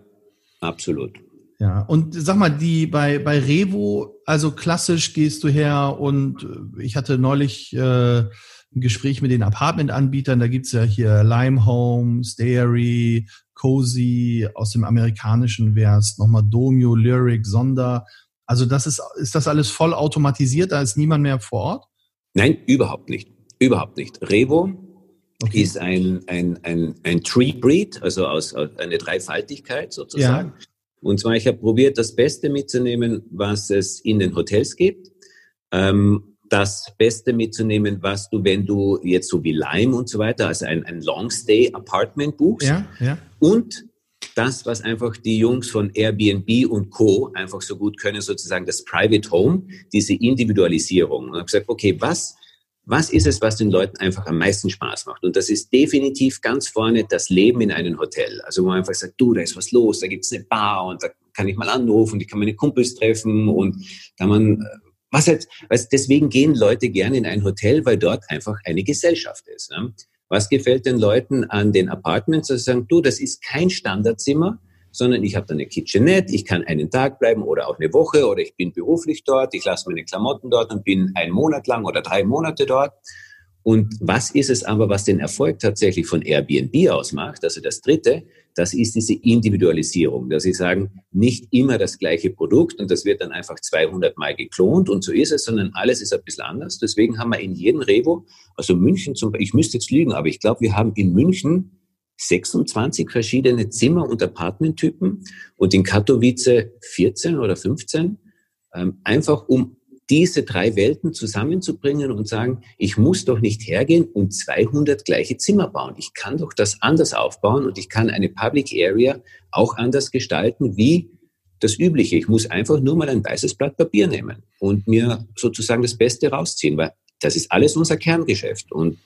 absolut. Ja, und sag mal, die bei, bei Revo, also klassisch gehst du her und äh, ich hatte neulich äh, ein Gespräch mit den Apartment-Anbietern, da gibt's ja hier Lime Home, Stayary, Cozy, aus dem Amerikanischen wär's nochmal Domio, Lyric, Sonder. Also das ist, ist das alles voll automatisiert, da ist niemand mehr vor Ort? Nein, überhaupt nicht. Überhaupt nicht. Revo okay. ist ein, ein, ein, ein Tree Breed, also aus, aus eine Dreifaltigkeit sozusagen. Ja. Und zwar, ich habe probiert, das Beste mitzunehmen, was es in den Hotels gibt. Ähm, das Beste mitzunehmen, was du, wenn du jetzt so wie Lime und so weiter, also ein, ein Long-Stay-Apartment buchst. Ja, ja. Und das, was einfach die Jungs von Airbnb und Co. einfach so gut können, sozusagen das Private Home, diese Individualisierung. Und habe gesagt, okay, was was ist es, was den Leuten einfach am meisten Spaß macht? Und das ist definitiv ganz vorne das Leben in einem Hotel. Also wo man einfach sagt, du, da ist was los, da gibt's eine Bar und da kann ich mal anrufen, ich kann meine Kumpels treffen und da man, was halt, was, deswegen gehen Leute gerne in ein Hotel, weil dort einfach eine Gesellschaft ist. Ne? Was gefällt den Leuten an den Apartments? Dass sie sagen, du, das ist kein Standardzimmer, sondern ich habe da eine Kitchenette, ich kann einen Tag bleiben oder auch eine Woche oder ich bin beruflich dort, ich lasse meine Klamotten dort und bin einen Monat lang oder drei Monate dort. Und was ist es aber, was den Erfolg tatsächlich von Airbnb ausmacht? Also das Dritte, das ist diese Individualisierung, dass sie sagen, nicht immer das gleiche Produkt und das wird dann einfach 200 Mal geklont und so ist es, sondern alles ist ein bisschen anders. Deswegen haben wir in jedem Revo, also München zum Beispiel, ich müsste jetzt lügen, aber ich glaube, wir haben in München 26 verschiedene Zimmer- und Apartmenttypen und in Katowice 14 oder 15, ähm, einfach um diese drei Welten zusammenzubringen und sagen, ich muss doch nicht hergehen und 200 gleiche Zimmer bauen. Ich kann doch das anders aufbauen und ich kann eine Public Area auch anders gestalten wie das Übliche. Ich muss einfach nur mal ein weißes Blatt Papier nehmen und mir sozusagen das Beste rausziehen, weil das ist alles unser Kerngeschäft und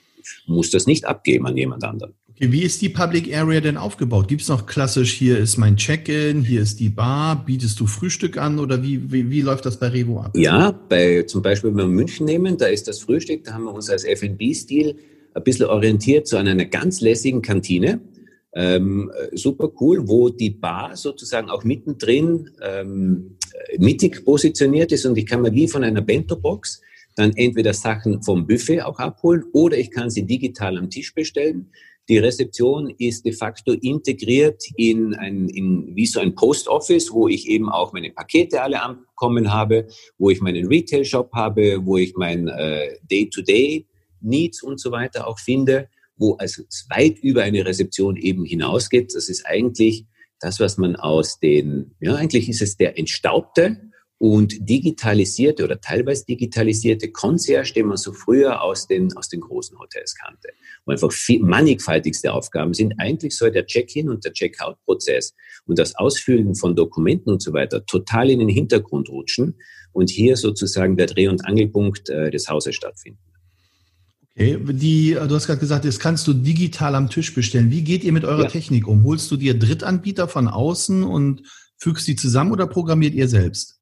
muss das nicht abgeben an jemand anderen. Okay, wie ist die Public Area denn aufgebaut? Gibt es noch klassisch, hier ist mein Check-in, hier ist die Bar, bietest du Frühstück an oder wie, wie, wie läuft das bei Revo ab? Ja, bei, zum Beispiel, wenn wir München nehmen, da ist das Frühstück, da haben wir uns als F&B-Stil ein bisschen orientiert zu einer ganz lässigen Kantine. Ähm, super cool, wo die Bar sozusagen auch mittendrin ähm, mittig positioniert ist und ich kann mir wie von einer Bento-Box dann entweder Sachen vom Buffet auch abholen oder ich kann sie digital am Tisch bestellen. Die Rezeption ist de facto integriert in ein, in, wie so ein Post Office, wo ich eben auch meine Pakete alle ankommen habe, wo ich meinen Retail Shop habe, wo ich mein äh, Day-to-Day Needs und so weiter auch finde, wo also weit über eine Rezeption eben hinausgeht. Das ist eigentlich das, was man aus den, ja, eigentlich ist es der entstaubte und digitalisierte oder teilweise digitalisierte Concierge, den man so früher aus den, aus den großen Hotels kannte. Wo einfach viel, mannigfaltigste Aufgaben sind eigentlich so der Check-in und der Check-out-Prozess und das Ausfüllen von Dokumenten und so weiter total in den Hintergrund rutschen und hier sozusagen der Dreh- und Angelpunkt äh, des Hauses stattfinden. Okay, die, du hast gerade gesagt, das kannst du digital am Tisch bestellen. Wie geht ihr mit eurer ja. Technik um? Holst du dir Drittanbieter von außen und fügst die zusammen oder programmiert ihr selbst?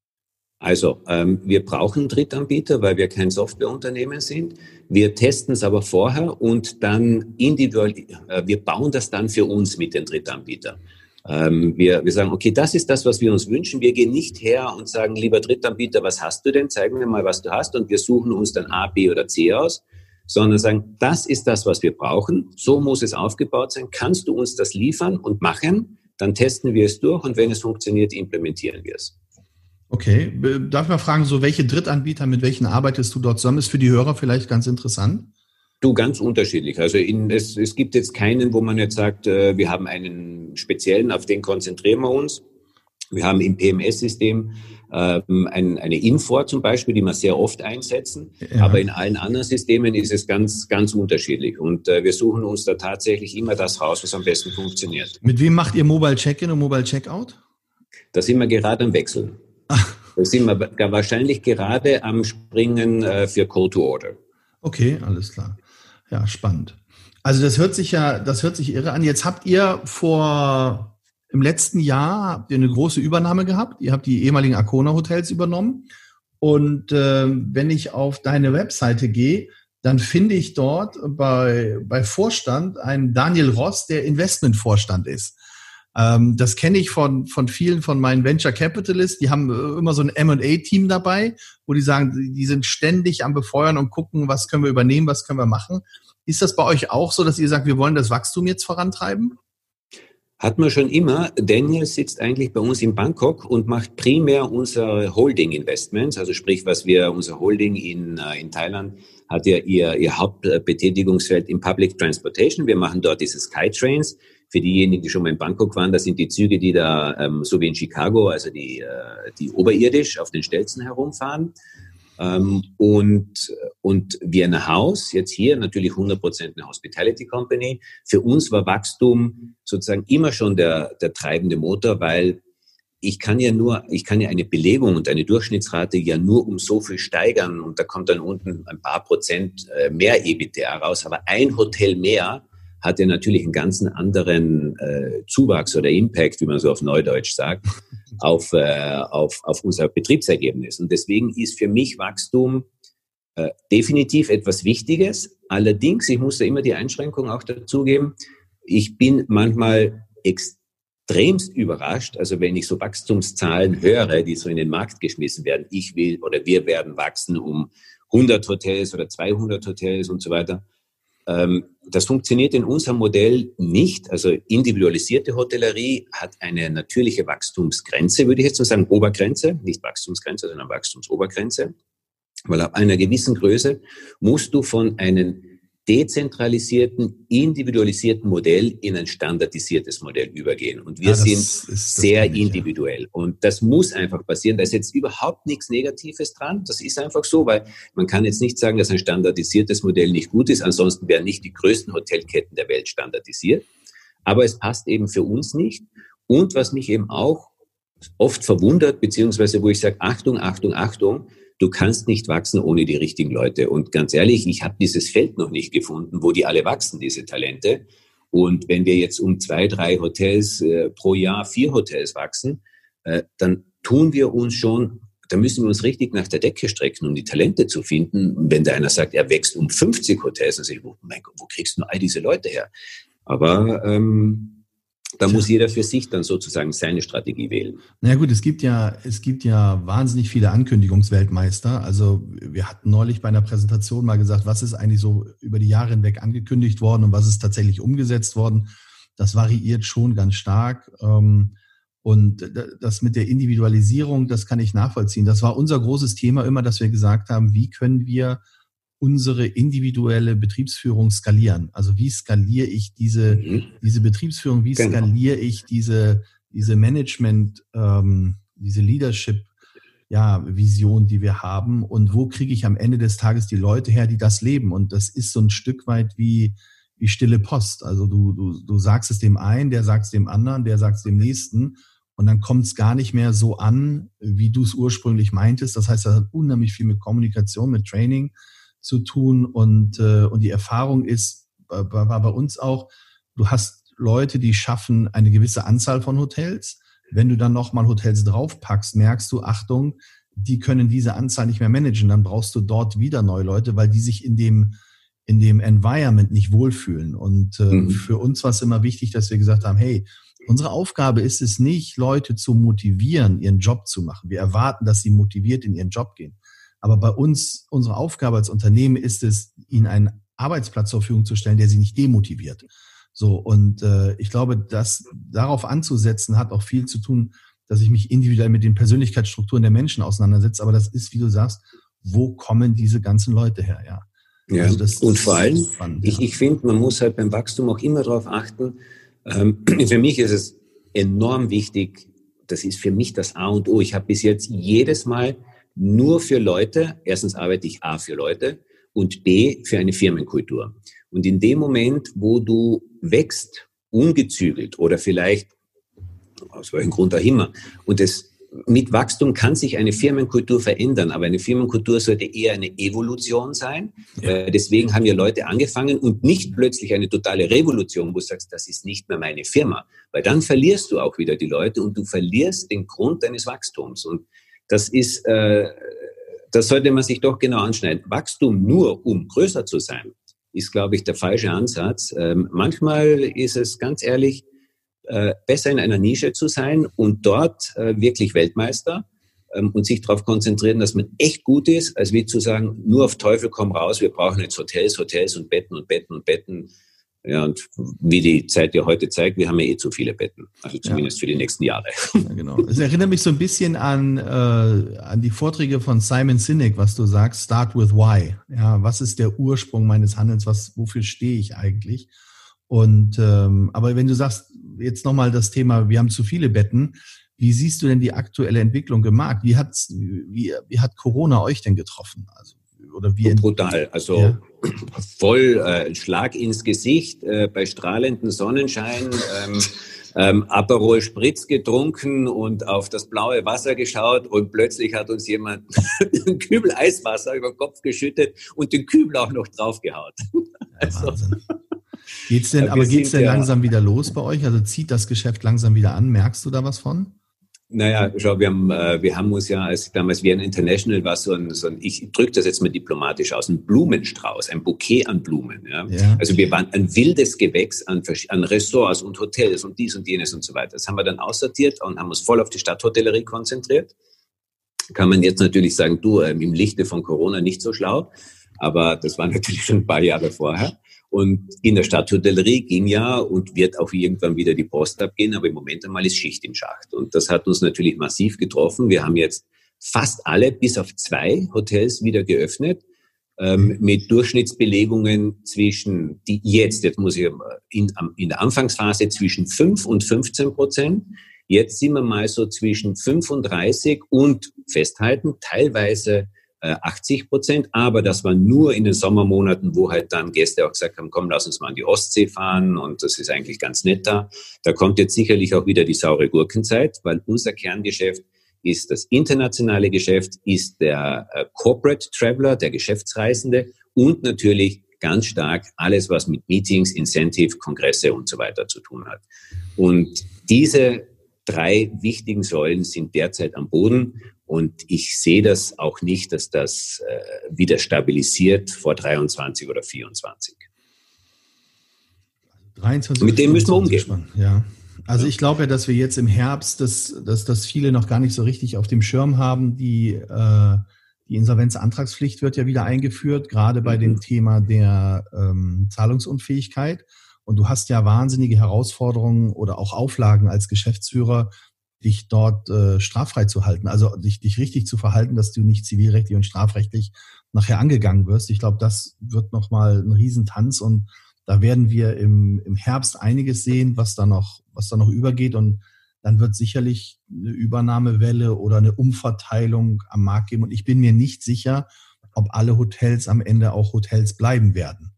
Also, ähm, wir brauchen Drittanbieter, weil wir kein Softwareunternehmen sind. Wir testen es aber vorher und dann individuell, äh, wir bauen das dann für uns mit den Drittanbietern. Ähm, wir, wir sagen, okay, das ist das, was wir uns wünschen. Wir gehen nicht her und sagen, lieber Drittanbieter, was hast du denn? Zeig mir mal, was du hast. Und wir suchen uns dann A, B oder C aus, sondern sagen, das ist das, was wir brauchen. So muss es aufgebaut sein. Kannst du uns das liefern und machen? Dann testen wir es durch und wenn es funktioniert, implementieren wir es. Okay, darf ich mal fragen, so welche Drittanbieter, mit welchen arbeitest du dort zusammen? Ist für die Hörer vielleicht ganz interessant? Du, ganz unterschiedlich. Also in, es, es gibt jetzt keinen, wo man jetzt sagt, äh, wir haben einen speziellen, auf den konzentrieren wir uns. Wir haben im PMS-System ähm, ein, eine Infor zum Beispiel, die wir sehr oft einsetzen. Ja. Aber in allen anderen Systemen ist es ganz, ganz unterschiedlich. Und äh, wir suchen uns da tatsächlich immer das raus, was am besten funktioniert. Mit wem macht ihr Mobile Check-in und Mobile Checkout? Da sind wir gerade am Wechseln. Da sind wir wahrscheinlich gerade am Springen äh, für Call to Order. Okay, alles klar. Ja, spannend. Also das hört sich ja, das hört sich irre an. Jetzt habt ihr vor im letzten Jahr habt ihr eine große Übernahme gehabt. Ihr habt die ehemaligen Arcona Hotels übernommen. Und äh, wenn ich auf deine Webseite gehe, dann finde ich dort bei, bei Vorstand einen Daniel Ross, der Investmentvorstand ist. Ähm, das kenne ich von, von vielen von meinen Venture Capitalists. Die haben äh, immer so ein M&A-Team dabei, wo die sagen, die sind ständig am Befeuern und gucken, was können wir übernehmen, was können wir machen. Ist das bei euch auch so, dass ihr sagt, wir wollen das Wachstum jetzt vorantreiben? Hat man schon immer. Daniel sitzt eigentlich bei uns in Bangkok und macht primär unsere Holding-Investments, also sprich, was wir, unser Holding in, äh, in Thailand hat ja ihr, ihr Hauptbetätigungsfeld im Public Transportation. Wir machen dort diese Skytrains. Für diejenigen, die schon mal in Bangkok waren, das sind die Züge, die da, ähm, so wie in Chicago, also die, äh, die oberirdisch auf den Stelzen herumfahren. Ähm, und, und Vienna House, jetzt hier natürlich 100% eine Hospitality Company. Für uns war Wachstum sozusagen immer schon der, der treibende Motor, weil ich kann ja nur, ich kann ja eine Belegung und eine Durchschnittsrate ja nur um so viel steigern und da kommt dann unten ein paar Prozent äh, mehr EBITDA raus, aber ein Hotel mehr hat ja natürlich einen ganz anderen äh, Zuwachs oder Impact, wie man so auf Neudeutsch sagt, auf, äh, auf, auf unser Betriebsergebnis. Und deswegen ist für mich Wachstum äh, definitiv etwas Wichtiges. Allerdings, ich muss da immer die Einschränkung auch dazugeben, ich bin manchmal extremst überrascht, also wenn ich so Wachstumszahlen höre, die so in den Markt geschmissen werden, ich will oder wir werden wachsen um 100 Hotels oder 200 Hotels und so weiter das funktioniert in unserem Modell nicht. Also individualisierte Hotellerie hat eine natürliche Wachstumsgrenze, würde ich jetzt mal sagen, Obergrenze, nicht Wachstumsgrenze, sondern Wachstumsobergrenze. Weil ab einer gewissen Größe musst du von einem dezentralisierten, individualisierten Modell in ein standardisiertes Modell übergehen. Und wir ja, sind sehr ich, individuell. Ja. Und das muss einfach passieren. Da ist jetzt überhaupt nichts Negatives dran. Das ist einfach so, weil man kann jetzt nicht sagen, dass ein standardisiertes Modell nicht gut ist. Ansonsten wären nicht die größten Hotelketten der Welt standardisiert. Aber es passt eben für uns nicht. Und was mich eben auch oft verwundert, beziehungsweise wo ich sage, Achtung, Achtung, Achtung, du kannst nicht wachsen ohne die richtigen Leute. Und ganz ehrlich, ich habe dieses Feld noch nicht gefunden, wo die alle wachsen, diese Talente. Und wenn wir jetzt um zwei, drei Hotels äh, pro Jahr, vier Hotels wachsen, äh, dann tun wir uns schon, da müssen wir uns richtig nach der Decke strecken, um die Talente zu finden. Wenn da einer sagt, er wächst um 50 Hotels, dann sage ich, wo, mein Gott, wo kriegst du all diese Leute her? Aber ähm, Da muss jeder für sich dann sozusagen seine Strategie wählen. Na ja, gut, es gibt ja, es gibt ja wahnsinnig viele Ankündigungsweltmeister. Also wir hatten neulich bei einer Präsentation mal gesagt, was ist eigentlich so über die Jahre hinweg angekündigt worden und was ist tatsächlich umgesetzt worden. Das variiert schon ganz stark. Ähm, und das mit der Individualisierung, das kann ich nachvollziehen. Das war unser großes Thema immer, dass wir gesagt haben, wie können wir unsere individuelle Betriebsführung skalieren? Also wie skaliere ich diese, mhm. diese Betriebsführung, wie genau. skaliere ich diese, diese Management, ähm, diese Leadership ja, Vision, die wir haben und wo kriege ich am Ende des Tages die Leute her, die das leben? Und das ist so ein Stück weit wie, wie stille Post. Also du, du, du sagst es dem einen, der sagt es dem anderen, der sagt es dem nächsten und dann kommt es gar nicht mehr so an, wie du es ursprünglich meintest. Das heißt, das hat unheimlich viel mit Kommunikation, mit Training zu tun. Und, äh, und die Erfahrung ist, war, war bei uns auch, du hast Leute, die schaffen eine gewisse Anzahl von Hotels. Wenn du dann nochmal Hotels draufpackst, merkst du, Achtung, die können diese Anzahl nicht mehr managen. Dann brauchst du dort wieder neue Leute, weil die sich in dem, in dem Environment nicht wohlfühlen. Und äh, mhm. für uns war es immer wichtig, dass wir gesagt haben, hey, unsere Aufgabe ist es nicht, Leute zu motivieren, ihren Job zu machen. Wir erwarten, dass sie motiviert in ihren Job gehen. Aber bei uns, unsere Aufgabe als Unternehmen ist es, ihnen einen Arbeitsplatz zur Verfügung zu stellen, der sie nicht demotiviert. So, und äh, ich glaube, das darauf anzusetzen, hat auch viel zu tun, dass ich mich individuell mit den Persönlichkeitsstrukturen der Menschen auseinandersetze. Aber das ist, wie du sagst, wo kommen diese ganzen Leute her, ja. Ja, also und vor allem, spannend, ich, ja. ich finde, man muss halt beim Wachstum auch immer darauf achten, ähm, für mich ist es enorm wichtig, das ist für mich das A und O. Ich habe bis jetzt jedes Mal nur für Leute, erstens arbeite ich A für Leute und B für eine Firmenkultur. Und in dem Moment, wo du wächst, ungezügelt oder vielleicht aus welchem Grund auch immer, und es mit Wachstum kann sich eine Firmenkultur verändern, aber eine Firmenkultur sollte eher eine Evolution sein. Ja. deswegen haben ja Leute angefangen und nicht plötzlich eine totale Revolution, wo du sagst, das ist nicht mehr meine Firma, weil dann verlierst du auch wieder die Leute und du verlierst den Grund deines Wachstums. Und das ist, äh, das sollte man sich doch genau anschneiden. Wachstum nur, um größer zu sein, ist, glaube ich, der falsche Ansatz. Ähm, manchmal ist es ganz ehrlich, äh, besser in einer Nische zu sein und dort äh, wirklich Weltmeister ähm, und sich darauf konzentrieren, dass man echt gut ist, als wie zu sagen, nur auf Teufel komm raus, wir brauchen jetzt Hotels, Hotels und Betten und Betten und Betten. Ja, und wie die Zeit ja heute zeigt, wir haben ja eh zu viele Betten. Also zumindest ja. für die nächsten Jahre. Ja, genau. Es erinnert mich so ein bisschen an, äh, an die Vorträge von Simon Sinek, was du sagst, start with why. Ja, was ist der Ursprung meines Handelns? Was, wofür stehe ich eigentlich? Und ähm, aber wenn du sagst, jetzt nochmal das Thema, wir haben zu viele Betten. Wie siehst du denn die aktuelle Entwicklung im Markt? Wie, hat's, wie, wie hat Corona euch denn getroffen? Also, oder wie brutal, also ja. voll äh, Schlag ins Gesicht äh, bei strahlendem Sonnenschein. Ähm, ähm, Aperol Spritz getrunken und auf das blaue Wasser geschaut und plötzlich hat uns jemand einen Kübel Eiswasser über den Kopf geschüttet und den Kübel auch noch draufgehaut. Also. Wahnsinn. Geht's denn, aber geht's denn ja, langsam wieder los bei euch? Also zieht das Geschäft langsam wieder an? Merkst du da was von? Naja, schau, wir haben, äh, wir haben uns ja, als damals Vienna International war so ein, so ein ich drücke das jetzt mal diplomatisch aus, ein Blumenstrauß, ein Bouquet an Blumen. Ja? ja. Also wir waren ein wildes Gewächs an, an Ressorts und Hotels und dies und jenes und so weiter. Das haben wir dann aussortiert und haben uns voll auf die Stadthotellerie konzentriert. Kann man jetzt natürlich sagen, du, ähm, im Lichte von Corona nicht so schlau, aber das war natürlich schon ein paar Jahre vorher. Und in der Stadthotellerie ging ja und wird auch irgendwann wieder die Post abgehen, aber im Moment einmal ist Schicht im Schacht. Und das hat uns natürlich massiv getroffen. Wir haben jetzt fast alle, bis auf zwei Hotels wieder geöffnet, ähm, mit Durchschnittsbelegungen zwischen, die jetzt, jetzt muss ich in, in der Anfangsphase zwischen 5 und 15 Prozent. Jetzt sind wir mal so zwischen 35 und festhalten, teilweise 80 äh, Prozent, aber das war nur in den Sommermonaten, wo halt dann Gäste auch gesagt haben, komm, lass uns mal an die Ostsee fahren und das ist eigentlich ganz nett da. Da kommt jetzt sicherlich auch wieder die saure Gurkenzeit, weil unser Kerngeschäft ist das internationale Geschäft, ist der äh, Corporate Traveler, der Geschäftsreisende und natürlich ganz stark alles, was mit Meetings, Incentive, Kongresse und so weiter zu tun hat. Und diese drei wichtigen Säulen sind derzeit am Boden und ich sehe das auch nicht, dass das äh, wieder stabilisiert vor 23 oder 24. 23 Mit dem müssen wir umgehen. Ja. Also ich glaube ja, dass wir jetzt im Herbst, dass, dass, dass viele noch gar nicht so richtig auf dem Schirm haben, die, äh, die Insolvenzantragspflicht wird ja wieder eingeführt, gerade bei mhm. dem Thema der ähm, Zahlungsunfähigkeit. Und du hast ja wahnsinnige Herausforderungen oder auch Auflagen als Geschäftsführer, dich dort äh, straffrei zu halten, also dich, dich richtig zu verhalten, dass du nicht zivilrechtlich und strafrechtlich nachher angegangen wirst. Ich glaube, das wird nochmal ein Riesentanz und da werden wir im, im Herbst einiges sehen, was da noch, was da noch übergeht und dann wird sicherlich eine Übernahmewelle oder eine Umverteilung am Markt geben. Und ich bin mir nicht sicher, ob alle Hotels am Ende auch Hotels bleiben werden.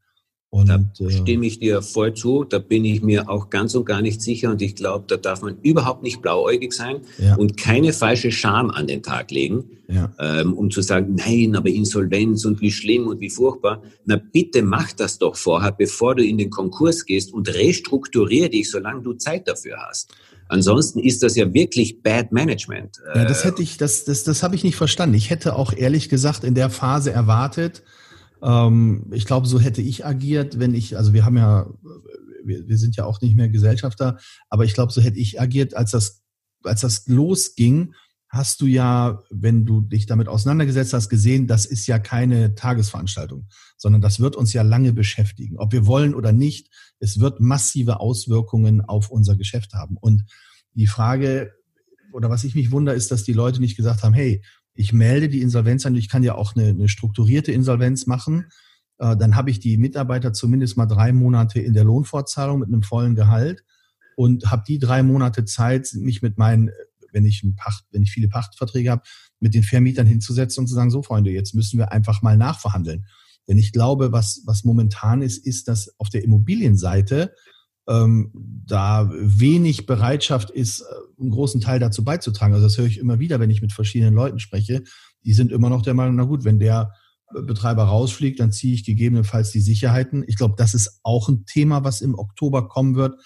Und, da äh, stimme ich dir voll zu. Da bin ich mir auch ganz und gar nicht sicher. Und ich glaube, da darf man überhaupt nicht blauäugig sein ja. und keine falsche Scham an den Tag legen, ja. ähm, um zu sagen, nein, aber Insolvenz und wie schlimm und wie furchtbar. Na bitte mach das doch vorher, bevor du in den Konkurs gehst und restrukturier dich, solange du Zeit dafür hast. Ansonsten ist das ja wirklich Bad Management. Ja, das hätte ich, das, das, das habe ich nicht verstanden. Ich hätte auch ehrlich gesagt in der Phase erwartet, ähm, ich glaube, so hätte ich agiert, wenn ich, also wir haben ja, wir, wir sind ja auch nicht mehr Gesellschafter, aber ich glaube, so hätte ich agiert, als das, als das losging, hast du ja, wenn du dich damit auseinandergesetzt hast, gesehen, das ist ja keine Tagesveranstaltung, sondern das wird uns ja lange beschäftigen. Ob wir wollen oder nicht, es wird massive Auswirkungen auf unser Geschäft haben. Und die Frage, oder was ich mich wundere, ist, dass die Leute nicht gesagt haben, hey, ich melde die Insolvenz an, ich kann ja auch eine, eine strukturierte Insolvenz machen. Äh, dann habe ich die Mitarbeiter zumindest mal drei Monate in der Lohnfortzahlung mit einem vollen Gehalt und habe die drei Monate Zeit, mich mit meinen, wenn ich ein Pacht, wenn ich viele Pachtverträge habe, mit den Vermietern hinzusetzen und zu sagen, so Freunde, jetzt müssen wir einfach mal nachverhandeln. Denn ich glaube, was, was momentan ist, ist, dass auf der Immobilienseite ähm, da wenig Bereitschaft ist, äh, einen großen Teil dazu beizutragen. Also das höre ich immer wieder, wenn ich mit verschiedenen Leuten spreche. Die sind immer noch der Meinung, na gut, wenn der Betreiber rausfliegt, dann ziehe ich gegebenenfalls die Sicherheiten. Ich glaube, das ist auch ein Thema, was im Oktober kommen wird.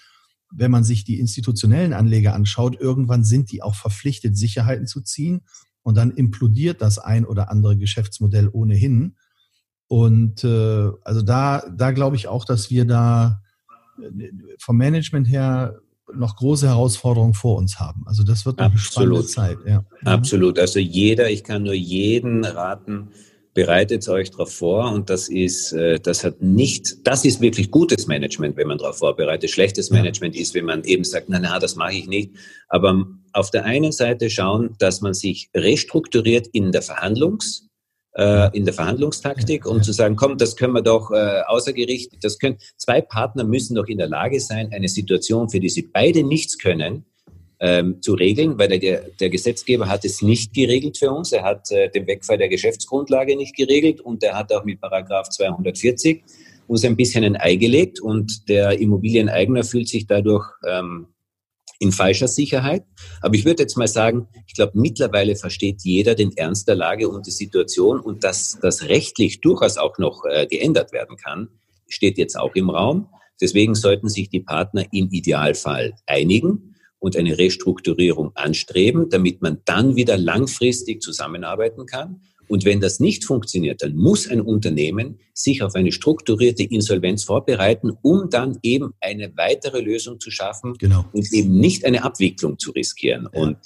Wenn man sich die institutionellen Anleger anschaut, irgendwann sind die auch verpflichtet, Sicherheiten zu ziehen. Und dann implodiert das ein oder andere Geschäftsmodell ohnehin. Und äh, also da, da glaube ich auch, dass wir da vom Management her noch große Herausforderungen vor uns haben. Also das wird eine spannende Zeit. Ja. Mhm. Absolut. Also jeder, ich kann nur jeden raten, bereitet euch darauf vor und das ist, äh, das hat nicht, das ist wirklich gutes Management, wenn man darauf vorbereitet. Schlechtes Management ist, wenn man eben sagt, na, na, das mache ich nicht. Aber auf der einen Seite schauen, dass man sich restrukturiert in der Verhandlungs- äh, in der Verhandlungstaktik, um zu sagen, komm, das können wir doch äh, außergerichtlich, das können, zwei Partner müssen doch in der Lage sein, eine Situation, für die sie beide nichts können, ähm, zu regeln, weil der, der Gesetzgeber hat es nicht geregelt für uns. Er hat äh, den Wegfall der Geschäftsgrundlage nicht geregelt und er hat auch mit Paragraph 240 uns ein bisschen ein Ei gelegt und der Immobilieneigner fühlt sich dadurch ähm, in falscher Sicherheit. Aber ich würde jetzt mal sagen, ich glaube, mittlerweile versteht jeder den Ernst der Lage und die Situation und dass das rechtlich durchaus auch noch äh, geändert werden kann, steht jetzt auch im Raum. Deswegen sollten sich die Partner im Idealfall einigen und eine Restrukturierung anstreben, damit man dann wieder langfristig zusammenarbeiten kann. Und wenn das nicht funktioniert, dann muss ein Unternehmen sich auf eine strukturierte Insolvenz vorbereiten, um dann eben eine weitere Lösung zu schaffen genau. und eben nicht eine Abwicklung zu riskieren. Ja. Und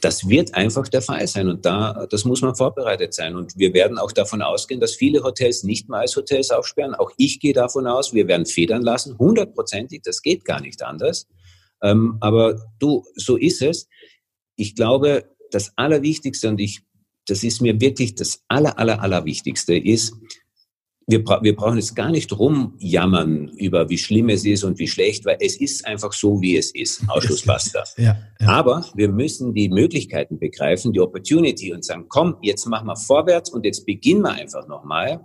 das wird einfach der Fall sein und da, das muss man vorbereitet sein. Und wir werden auch davon ausgehen, dass viele Hotels nicht mal als Hotels aufsperren. Auch ich gehe davon aus, wir werden federn lassen, hundertprozentig, das geht gar nicht anders. Ähm, aber du, so ist es. Ich glaube, das Allerwichtigste, und ich das ist mir wirklich das aller, aller, aller Wichtigste ist, wir, bra wir brauchen jetzt gar nicht rumjammern über wie schlimm es ist und wie schlecht, weil es ist einfach so, wie es ist. Ausschlussbasta. ja, ja. Aber wir müssen die Möglichkeiten begreifen, die Opportunity und sagen, komm, jetzt machen wir vorwärts und jetzt beginnen wir einfach nochmal.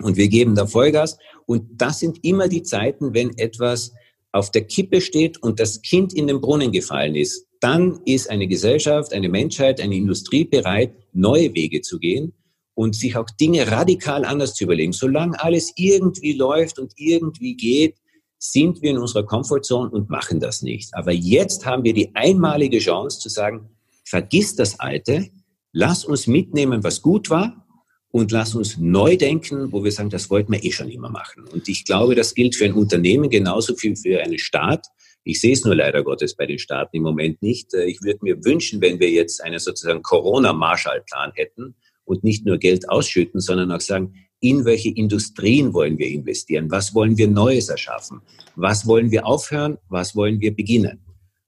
Und wir geben da Vollgas. Und das sind immer die Zeiten, wenn etwas auf der Kippe steht und das Kind in den Brunnen gefallen ist dann ist eine Gesellschaft, eine Menschheit, eine Industrie bereit, neue Wege zu gehen und sich auch Dinge radikal anders zu überlegen. Solange alles irgendwie läuft und irgendwie geht, sind wir in unserer Komfortzone und machen das nicht. Aber jetzt haben wir die einmalige Chance zu sagen, vergiss das Alte, lass uns mitnehmen, was gut war und lass uns neu denken, wo wir sagen, das wollten wir eh schon immer machen. Und ich glaube, das gilt für ein Unternehmen genauso wie für einen Staat Ich sehe es nur leider Gottes bei den Staaten im Moment nicht. Äh, ich würde mir wünschen, wenn wir jetzt einen sozusagen Corona-Marshallplan hätten und nicht nur Geld ausschütten, sondern auch sagen, in welche Industrien wollen wir investieren? Was wollen wir Neues erschaffen? Was wollen wir aufhören? Was wollen wir beginnen?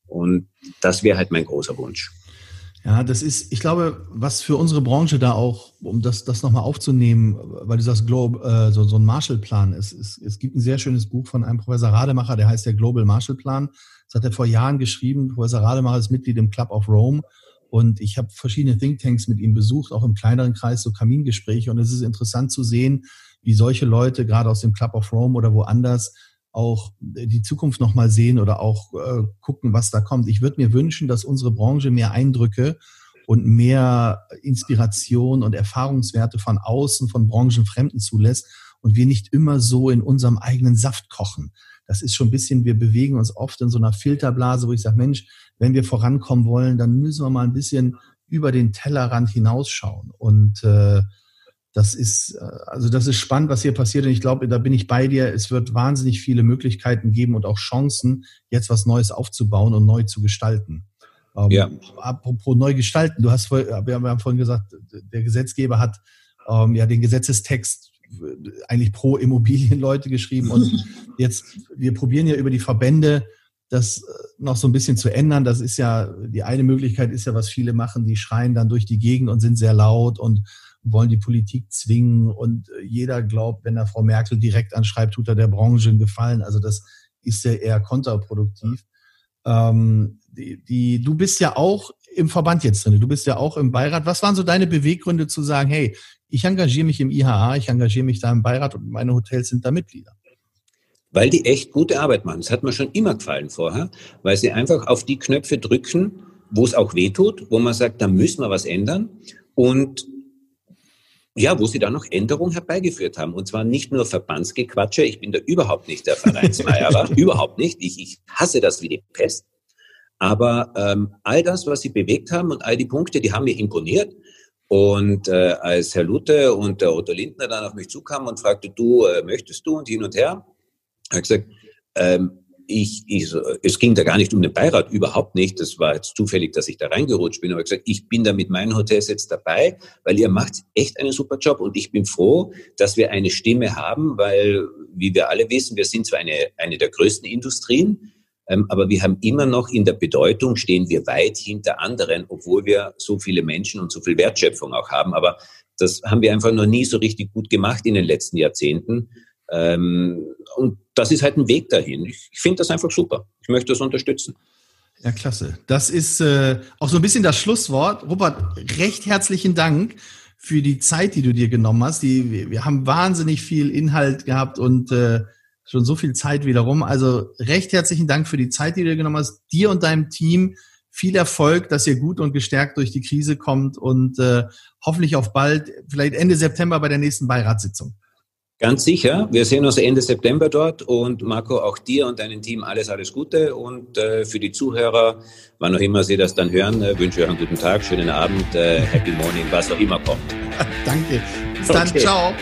Und das wäre halt mein großer Wunsch. Ja, das ist, ich glaube, was für unsere Branche da auch, um das, das nochmal aufzunehmen, weil du sagst, Globe, äh, so, so ein Marshallplan ist, es, es gibt ein sehr schönes Buch von einem Professor Rademacher, der heißt der Global Marshallplan. Das hat er vor Jahren geschrieben. Professor Rademacher ist Mitglied im Club of Rome. Und ich habe verschiedene Thinktanks mit ihm besucht, auch im kleineren Kreis, so Kamingespräche. Und es ist interessant zu sehen, wie solche Leute, gerade aus dem Club of Rome oder woanders, auch die Zukunft nochmal sehen oder auch äh, gucken, was da kommt. Ich würde mir wünschen, dass unsere Branche mehr Eindrücke und mehr Inspiration und Erfahrungswerte von außen, von Branchenfremden zulässt und wir nicht immer so in unserem eigenen Saft kochen. Das ist schon ein bisschen, wir bewegen uns oft in so einer Filterblase, wo ich sage, Mensch, wenn wir vorankommen wollen, dann müssen wir mal ein bisschen über den Tellerrand hinausschauen. Und äh, das ist, äh, also das ist spannend, was hier passiert. Und ich glaube, da bin ich bei dir. Es wird wahnsinnig viele Möglichkeiten geben und auch Chancen, jetzt was Neues aufzubauen und neu zu gestalten. Ähm, ja. Apropos neu gestalten, du hast, wir haben vorhin gesagt, der Gesetzgeber hat ähm, ja den Gesetzestext eigentlich pro Immobilienleute geschrieben und jetzt, wir probieren ja über die Verbände das äh, noch so ein bisschen zu ändern. Das ist ja, die eine Möglichkeit ist ja, was viele machen, die schreien dann durch die Gegend und sind sehr laut und wollen die Politik zwingen und äh, jeder glaubt, wenn er Frau Merkel direkt anschreibt, tut er der Branche einen Gefallen. Also das ist ja eher kontraproduktiv. Ähm, die, die, du bist ja auch im Verband jetzt drin, du bist ja auch im Beirat. Was waren so deine Beweggründe zu sagen, hey, ich engagiere mich im IHA, ich engagiere mich da im Beirat und meine Hotels sind da Mitglieder? Weil die echt gute Arbeit machen. Das hat mir schon immer gefallen vorher, weil sie einfach auf die Knöpfe drücken, wo es auch weh tut, wo man sagt, da müssen wir was ändern. Und ja, wo sie dann noch Änderungen herbeigeführt haben. Und zwar nicht nur Verbandsgequatsche. Ich bin da überhaupt nicht der Vereinsmeierer. überhaupt nicht. Ich, ich hasse das wie die Pest. Aber ähm, all das, was sie bewegt haben und all die Punkte, die haben mir imponiert. Und äh, als Herr Lute und der Otto Lindner dann auf mich zukamen und fragte, du, äh, möchtest du und hin und her, habe ich gesagt, ähm, ich, ich, es ging da gar nicht um den Beirat, überhaupt nicht. Das war jetzt zufällig, dass ich da reingerutscht bin. Aber gesagt, ich bin da mit meinen Hotels jetzt dabei, weil ihr macht echt einen super Job. Und ich bin froh, dass wir eine Stimme haben, weil, wie wir alle wissen, wir sind zwar eine, eine der größten Industrien, ähm, aber wir haben immer noch in der Bedeutung, stehen wir weit hinter anderen, obwohl wir so viele Menschen und so viel Wertschöpfung auch haben. Aber das haben wir einfach noch nie so richtig gut gemacht in den letzten Jahrzehnten. Ähm, und das ist halt ein Weg dahin. Ich, ich finde das einfach super. Ich möchte das unterstützen. Ja, klasse. Das ist äh, auch so ein bisschen das Schlusswort. Robert, recht herzlichen Dank für die Zeit, die du dir genommen hast. Die, wir, haben wahnsinnig viel Inhalt gehabt und äh, schon so viel Zeit wiederum. Also recht herzlichen Dank für die Zeit, die du dir genommen hast. Dir und deinem Team viel Erfolg, dass ihr gut und gestärkt durch die Krise kommt und äh, hoffentlich auf bald, vielleicht Ende September bei der nächsten Beiratssitzung. Ganz sicher. Wir sehen uns Ende September dort und Marco, auch dir und deinem Team alles, alles Gute und äh, für die Zuhörer, wann auch immer Sie das dann hören, äh, wünsche ich euch einen guten Tag, schönen Abend, äh, Happy Morning, was auch immer kommt. Danke. Bis dann. Okay. Ciao.